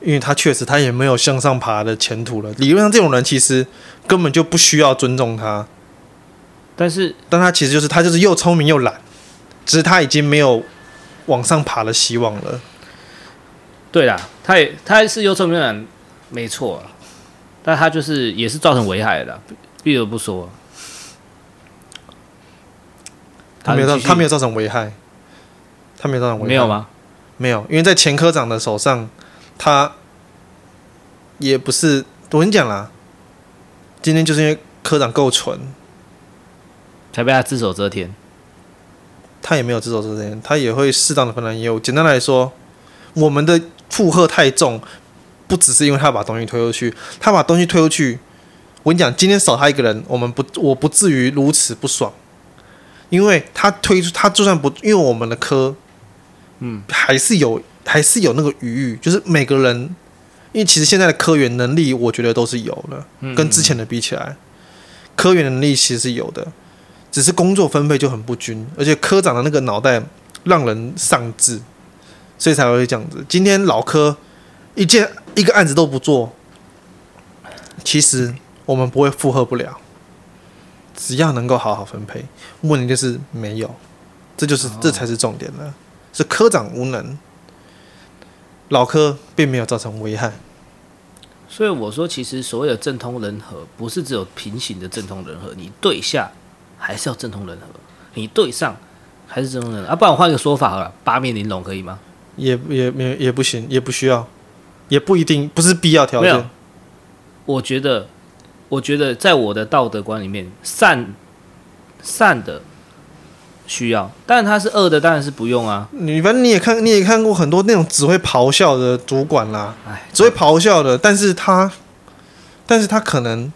因为他确实他也没有向上爬的前途了。理论上这种人其实根本就不需要尊重他，但是但他其实就是他就是又聪明又懒，只是他已经没有往上爬的希望了。对啦，他也他是又聪明又懒，没错，但他就是也是造成危害的，避而不说。他没有造，他没有造成危害，他没有造成危害。没有吗？没有，因为在前科长的手上，他也不是。我跟你讲啦，今天就是因为科长够蠢，才被他只手遮天。他也没有只手遮天，他也会适当的分担业务。简单来说，我们的负荷太重，不只是因为他把东西推出去，他把东西推出去。我跟你讲，今天少他一个人，我们不，我不至于如此不爽。因为他推出，他就算不，因为我们的科，嗯，还是有，还是有那个余裕，就是每个人，因为其实现在的科员能力，我觉得都是有的，跟之前的比起来，科员能力其实是有的，只是工作分配就很不均，而且科长的那个脑袋让人丧志，所以才会这样子。今天老科一件一个案子都不做，其实我们不会负荷不了。只要能够好好分配，问题就是没有，这就是这才是重点了。是科长无能，老科并没有造成危害。所以我说，其实所谓的政通人和，不是只有平行的政通人和，你对下还是要政通人和，你对上还是政通人和啊。不然我换一个说法好了，八面玲珑可以吗？也也也也不行，也不需要，也不一定，不是必要条件。我觉得，我觉得在我的道德观里面，善善的。需要，但是他是恶的，当然是不用啊。你反正你也看，你也看过很多那种只会咆哮的主管啦，唉，只会咆哮的，但是他，但是他可能，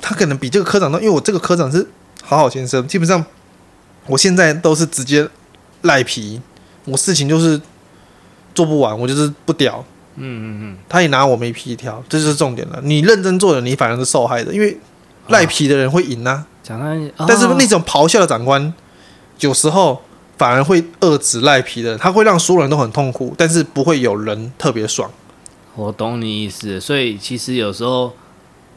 他可能比这个科长都，因为我这个科长是好好先生，基本上我现在都是直接赖皮，我事情就是做不完，我就是不屌。嗯嗯嗯，他也拿我没皮条，这就是重点了。你认真做的，你反而是受害的，因为赖皮的人会赢啊。讲他，但是那种咆哮的长官。有时候反而会遏制赖皮的人，他会让所有人都很痛苦，但是不会有人特别爽。我懂你意思，所以其实有时候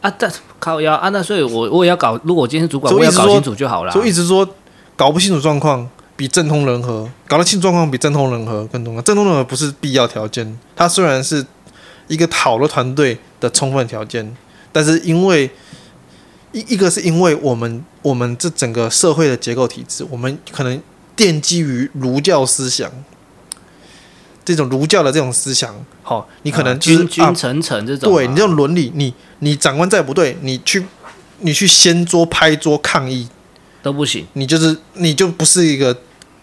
啊，但靠腰啊，那所以我我也要搞，如果我今天是主管，我要搞清楚就好了。就一直说搞不清楚状况比政通人和，搞得清楚状况比政通人和更重要。政通人和不是必要条件，它虽然是一个好的团队的充分条件，但是因为。一一个是因为我们我们这整个社会的结构体制，我们可能奠基于儒教思想，这种儒教的这种思想，好，你可能君君臣臣这种，对你这种伦理，你你长官再不对，你去你去掀桌拍桌抗议都不行，你就是你就不是一个，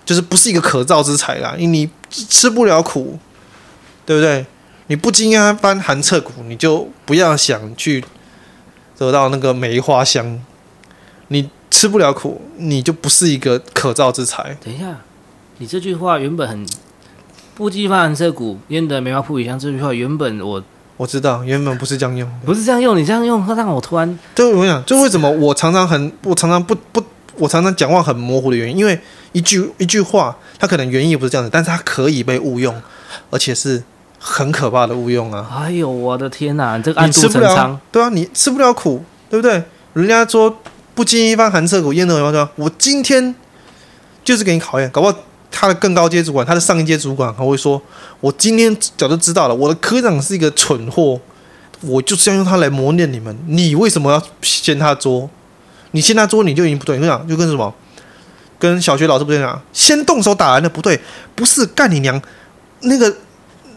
就是不是一个可造之材啦，因为你吃不了苦，对不对？你不经一番寒彻骨，你就不要想去。得到那个梅花香，你吃不了苦，你就不是一个可造之材。等一下，你这句话原本很不经一番寒彻骨，焉得梅花扑鼻香。这句话原本我我知道，原本不是这样用，不是这样用。你这样用，会让我突然对我想，就为什么我常常很，我常常不不，我常常讲话很模糊的原因，因为一句一句话，它可能原意不是这样子，但是它可以被误用，而且是。很可怕的误用啊！哎呦，我的天哪！这个暗度陈仓，对啊，你吃不了苦，对不对？人家说不经一番寒彻骨，焉得梅花香？我今天就是给你考验，搞不好他的更高阶主管，他的上一阶主管还会说：我今天早就知道了，我的科长是一个蠢货，我就是要用他来磨练你们。你为什么要掀他桌？你掀他桌你就已经不对。你讲就跟什么？跟小学老师不一样，先动手打人的不对，不是干你娘那个。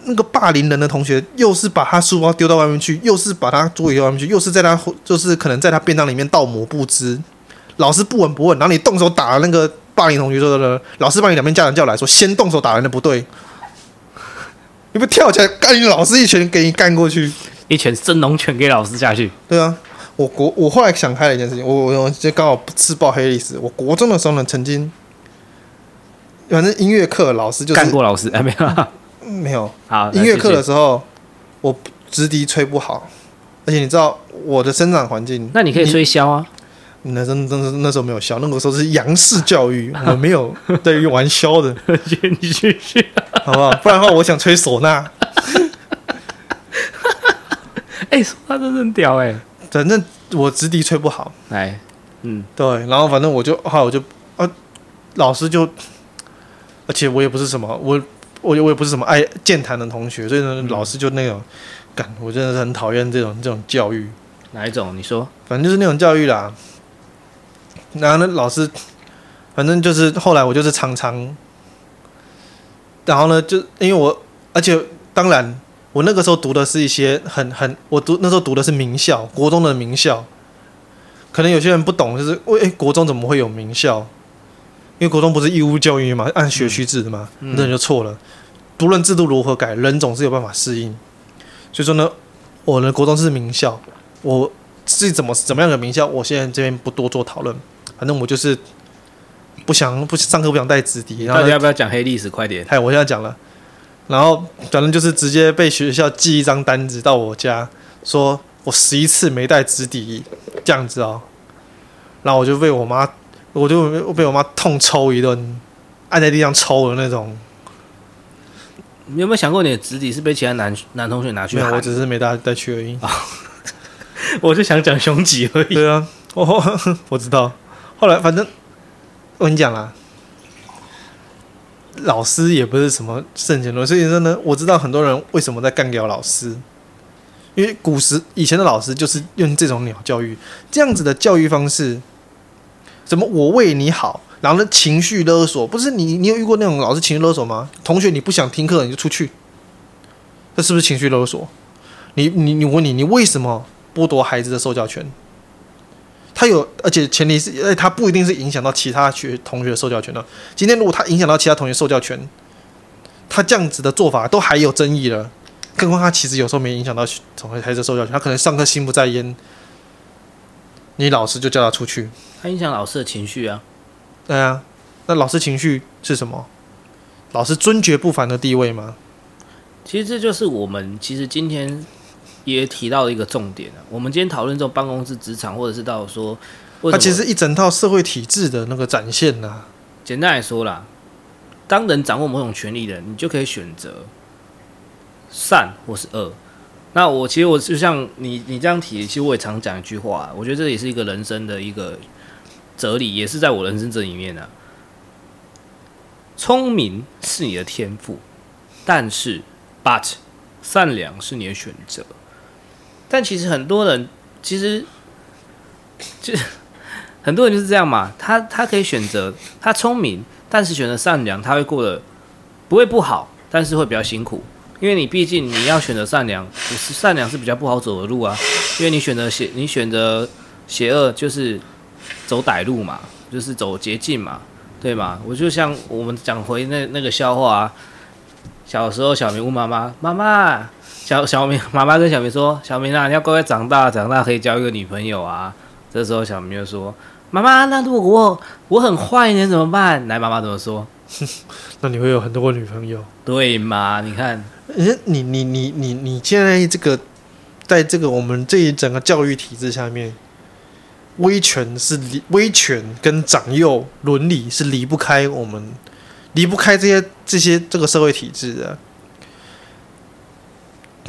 那个霸凌人的同学，又是把他书包丢到外面去，又是把他桌椅丢到外面去，又是在他就是可能在他便当里面倒抹布汁。老师不闻不问，然后你动手打那个霸凌同学说的，老师把你两边家长叫来说，先动手打人的不对，你不跳起来干你老师一拳给你干过去，一拳真龙拳给老师下去。对啊，我国我后来想开了一件事情，我我就刚好吃爆黑历史。我国中的时候呢，曾经反正音乐课老师就是干过老师，哎 没有。没有好，音乐课的时候，我直笛吹不好，而且你知道我的生长环境，那你可以吹箫啊。那真真是那时候没有箫，那个时候是杨氏教育，我没有 对于玩箫的。你继续，好不好？不然的话，我想吹唢呐。哎、欸，唢呐真的很屌哎、欸！反正我直笛吹不好，哎，嗯，对，然后反正我就，后来我就啊，老师就，而且我也不是什么我。我我也不是什么爱健谈的同学，所以呢，老师就那种，干、嗯，我真的是很讨厌这种这种教育。哪一种？你说？反正就是那种教育啦。然后呢，老师，反正就是后来我就是常常，然后呢，就因为我，而且当然，我那个时候读的是一些很很，我读那时候读的是名校，国中的名校。可能有些人不懂，就是为、欸、国中怎么会有名校？因为国中不是义务教育嘛，按学区制的嘛，那、你、就错了。不论制度如何改，人总是有办法适应。所以说呢，我的国中是名校，我是怎么怎么样的名校，我现在这边不多做讨论。反正我就是不想不上课不想带纸笛。然后大家要不要讲黑历史？快点！嗨，我现在讲了。然后反正就是直接被学校寄一张单子到我家，说我十一次没带纸底，这样子哦。然后我就被我妈。我就被我妈痛抽一顿，按在地上抽的那种。你有没有想过你的纸底是被其他男男同学拿去？没有，我只是没带带去而已。我就想讲胸肌而已。对啊，哦，我知道。后来反正我跟你讲啦，老师也不是什么圣贤论，所以说呢我知道很多人为什么在干掉老师，因为古时以前的老师就是用这种鸟教育，这样子的教育方式，怎么我为你好，然后呢情绪勒索，不是你你有遇过那种老师情绪勒索吗？同学你不想听课你就出去，这是不是情绪勒索？你你你问你你为什么？剥夺孩子的受教权，他有，而且前提是，哎，他不一定是影响到其他学同学的受教权的。今天如果他影响到其他同学受教权，他这样子的做法都还有争议了，更何况他其实有时候没影响到同学孩子受教权，他可能上课心不在焉，你老师就叫他出去，他影响老师的情绪啊。对啊，那老师情绪是什么？老师尊爵不凡的地位吗？其实这就是我们其实今天。也提到了一个重点啊，我们今天讨论这种办公室职场，或者是到说，它其实一整套社会体制的那个展现呐。简单来说啦，当人掌握某种权利的，你就可以选择善或是恶。那我其实我就像你你这样提，其实我也常讲一句话，我觉得这也是一个人生的一个哲理，也是在我人生这里面呢。聪明是你的天赋，但是 but 善良是你的选择。但其实很多人，其实就 很多人就是这样嘛。他他可以选择他聪明，但是选择善良，他会过得不会不好，但是会比较辛苦。因为你毕竟你要选择善良，不是善良是比较不好走的路啊。因为你选择邪，你选择邪恶就是走歹路嘛，就是走捷径嘛，对吗？我就像我们讲回那那个笑话啊，小时候小明问妈妈：“妈妈。”小小明妈妈跟小明说：“小明啊，你要乖乖长大，长大可以交一个女朋友啊。”这时候小明就说：“妈妈，那如果我我很坏，你怎么办？”来，妈妈怎么说？那你会有很多个女朋友，对吗？你看，你你你你你你现在这个，在这个我们这一整个教育体制下面，威权是离威权跟长幼伦理是离不开我们，离不开这些这些这个社会体制的。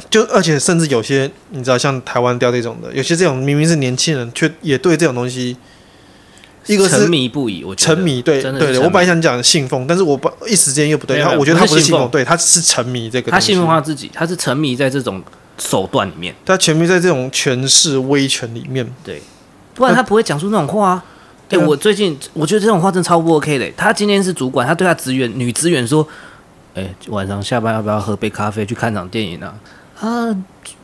就而且甚至有些你知道像台湾调这种的，有些这种明明是年轻人，却也对这种东西，一个是沉迷不已。我沉迷，对对对，我本来想讲信奉，但是我不一时间又不对。他我觉得他不是信奉，对，他是沉迷这个。他信奉他自己，他是沉迷在这种手段里面，他沉迷在这种权势威权里面。对，不然他不会讲出那种话啊。哎，我最近我觉得这种话真的超不 OK 的。他今天是主管，他对他职员女职员说：“哎，晚上下班要不要喝杯咖啡去看场电影啊？”啊，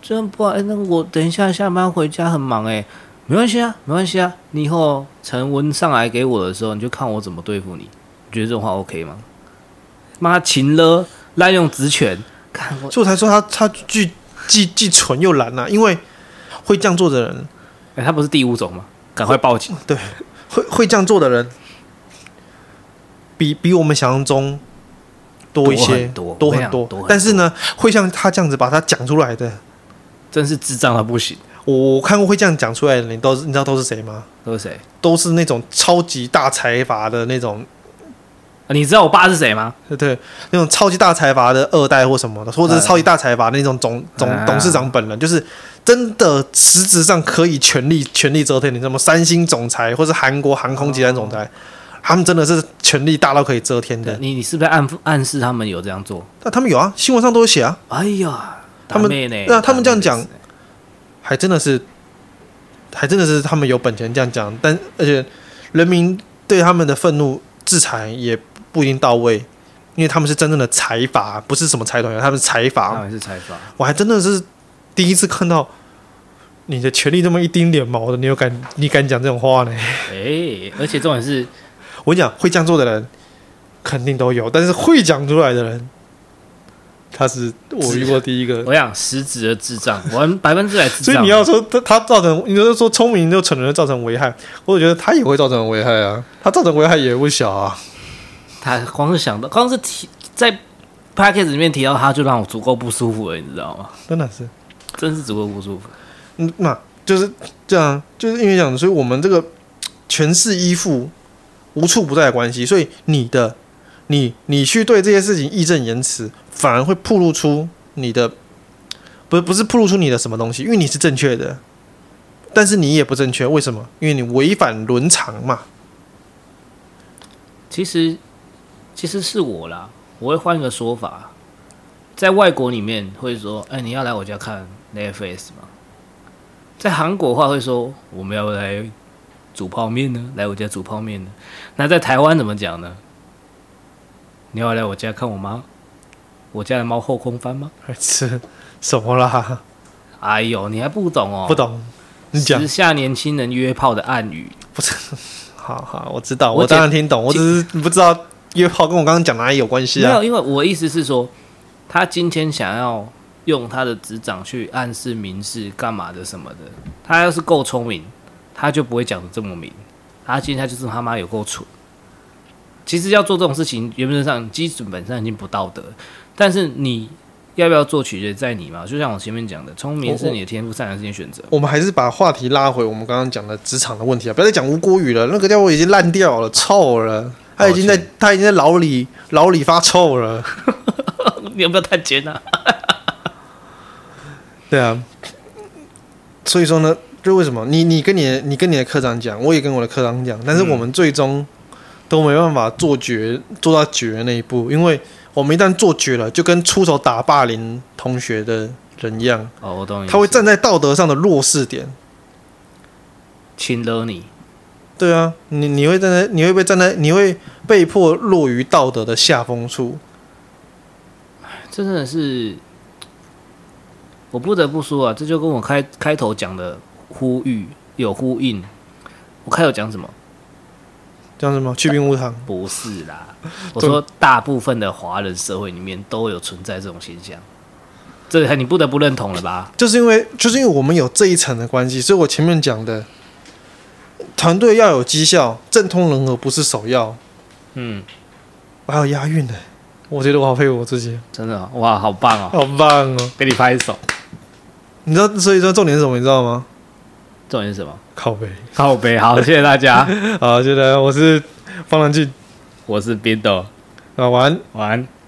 真不好哎，那我等一下下班回家很忙哎，没关系啊，没关系啊，你以后成文上来给我的时候，你就看我怎么对付你。你觉得这种话 OK 吗？妈，勤了，滥用职权，看我，所以我才说他他既既既蠢又懒呐，因为会这样做的人，哎，他不是第五种吗？赶快报警。对，会会这样做的人，比比我们想象中。多一些，多，多很多，但是呢，会像他这样子把它讲出来的，真是智障到不行。我看过会这样讲出来的你，都是你知道都是谁吗？都是谁？都是那种超级大财阀的那种。你知道我爸是谁吗？对对，那种超级大财阀的二代或什么的，或者是超级大财阀那种总总董事长本人，就是真的实质上可以权力权力遮天。你知道吗？三星总裁或是韩国航空集团总裁。他们真的是权力大到可以遮天的。你你是不是暗暗示他们有这样做？那他们有啊，新闻上都有写啊。哎呀，他们那他们这样讲，还真的是，还真的是他们有本钱这样讲。但而且人民对他们的愤怒制裁也不一定到位，因为他们是真正的财阀，不是什么财团，他们是财阀。他们是财阀。我还真的是第一次看到你的权力这么一丁点毛的，你有敢你敢讲这种话呢？哎，而且重点是。我跟你讲，会这样做的人肯定都有，但是会讲出来的人，他是我遇过第一个。我想实质的智障，我百分之百智障。所以你要说他他造成，你就是说聪明就可能造成危害，我觉得他也会造成危害啊，他造成危害也不小啊。他光是想到，光是提在 p a c k a g e 里面提到他，就让我足够不舒服了，你知道吗？真的是，真是足够不舒服。嗯，那就是这样，就是因为这样，所以我们这个权势依附。无处不在的关系，所以你的你你去对这些事情义正言辞，反而会暴露出你的，不不是暴露出你的什么东西，因为你是正确的，但是你也不正确，为什么？因为你违反伦常嘛。其实其实是我啦，我会换一个说法，在外国里面会说，哎，你要来我家看 Netflix 吗？在韩国话会说，我们要来煮泡面呢，来我家煮泡面呢。那在台湾怎么讲呢？你要来我家看我妈，我家的猫后空翻吗？是什么啦？哎呦，你还不懂哦？不懂，你讲。时下年轻人约炮的暗语，不是？好好，我知道，我当然听懂，我只是不知道约炮跟我刚刚讲哪里有关系啊？没有，因为我意思是说，他今天想要用他的执掌去暗示、明示干嘛的什么的，他要是够聪明，他就不会讲的这么明。他今天他就是他妈有够蠢。其实要做这种事情，原则上基准本上已经不道德。但是你要不要做，取决在你嘛。就像我前面讲的，聪明是你的天赋，善良是你的选择。我们还是把话题拉回我们刚刚讲的职场的问题啊！不要再讲吴郭宇了，那个家伙已经烂掉了，臭了。他已经在，他已经在牢里，牢里发臭了。你有没有探监啊？对啊。所以说呢，就为什么你你跟你的你跟你的科长讲，我也跟我的科长讲，但是我们最终。嗯都没办法做绝做到绝的那一步，因为我们一旦做绝了，就跟出手打霸凌同学的人一样。哦，我懂你。他会站在道德上的弱势点，亲了你。对啊，你你会站在，你会被站在，你会被迫落于道德的下风处。这真的是，我不得不说啊，这就跟我开开头讲的呼吁有呼应。我看有讲什么？讲什么？去冰无糖？不是啦，我说大部分的华人社会里面都有存在这种现象，这个你不得不认同了吧？就是因为就是因为我们有这一层的关系，所以我前面讲的团队要有绩效，政通人和不是首要。嗯，我还有押韵呢，我觉得我好佩服我自己，真的哇，好棒哦，好棒哦，给你拍一手。你知道，所以说重点是什么？你知道吗？重点是什么？靠背，靠背。好，谢谢大家。好，谢谢。我是方兰俊，我是冰豆。啊，晚安，晚安。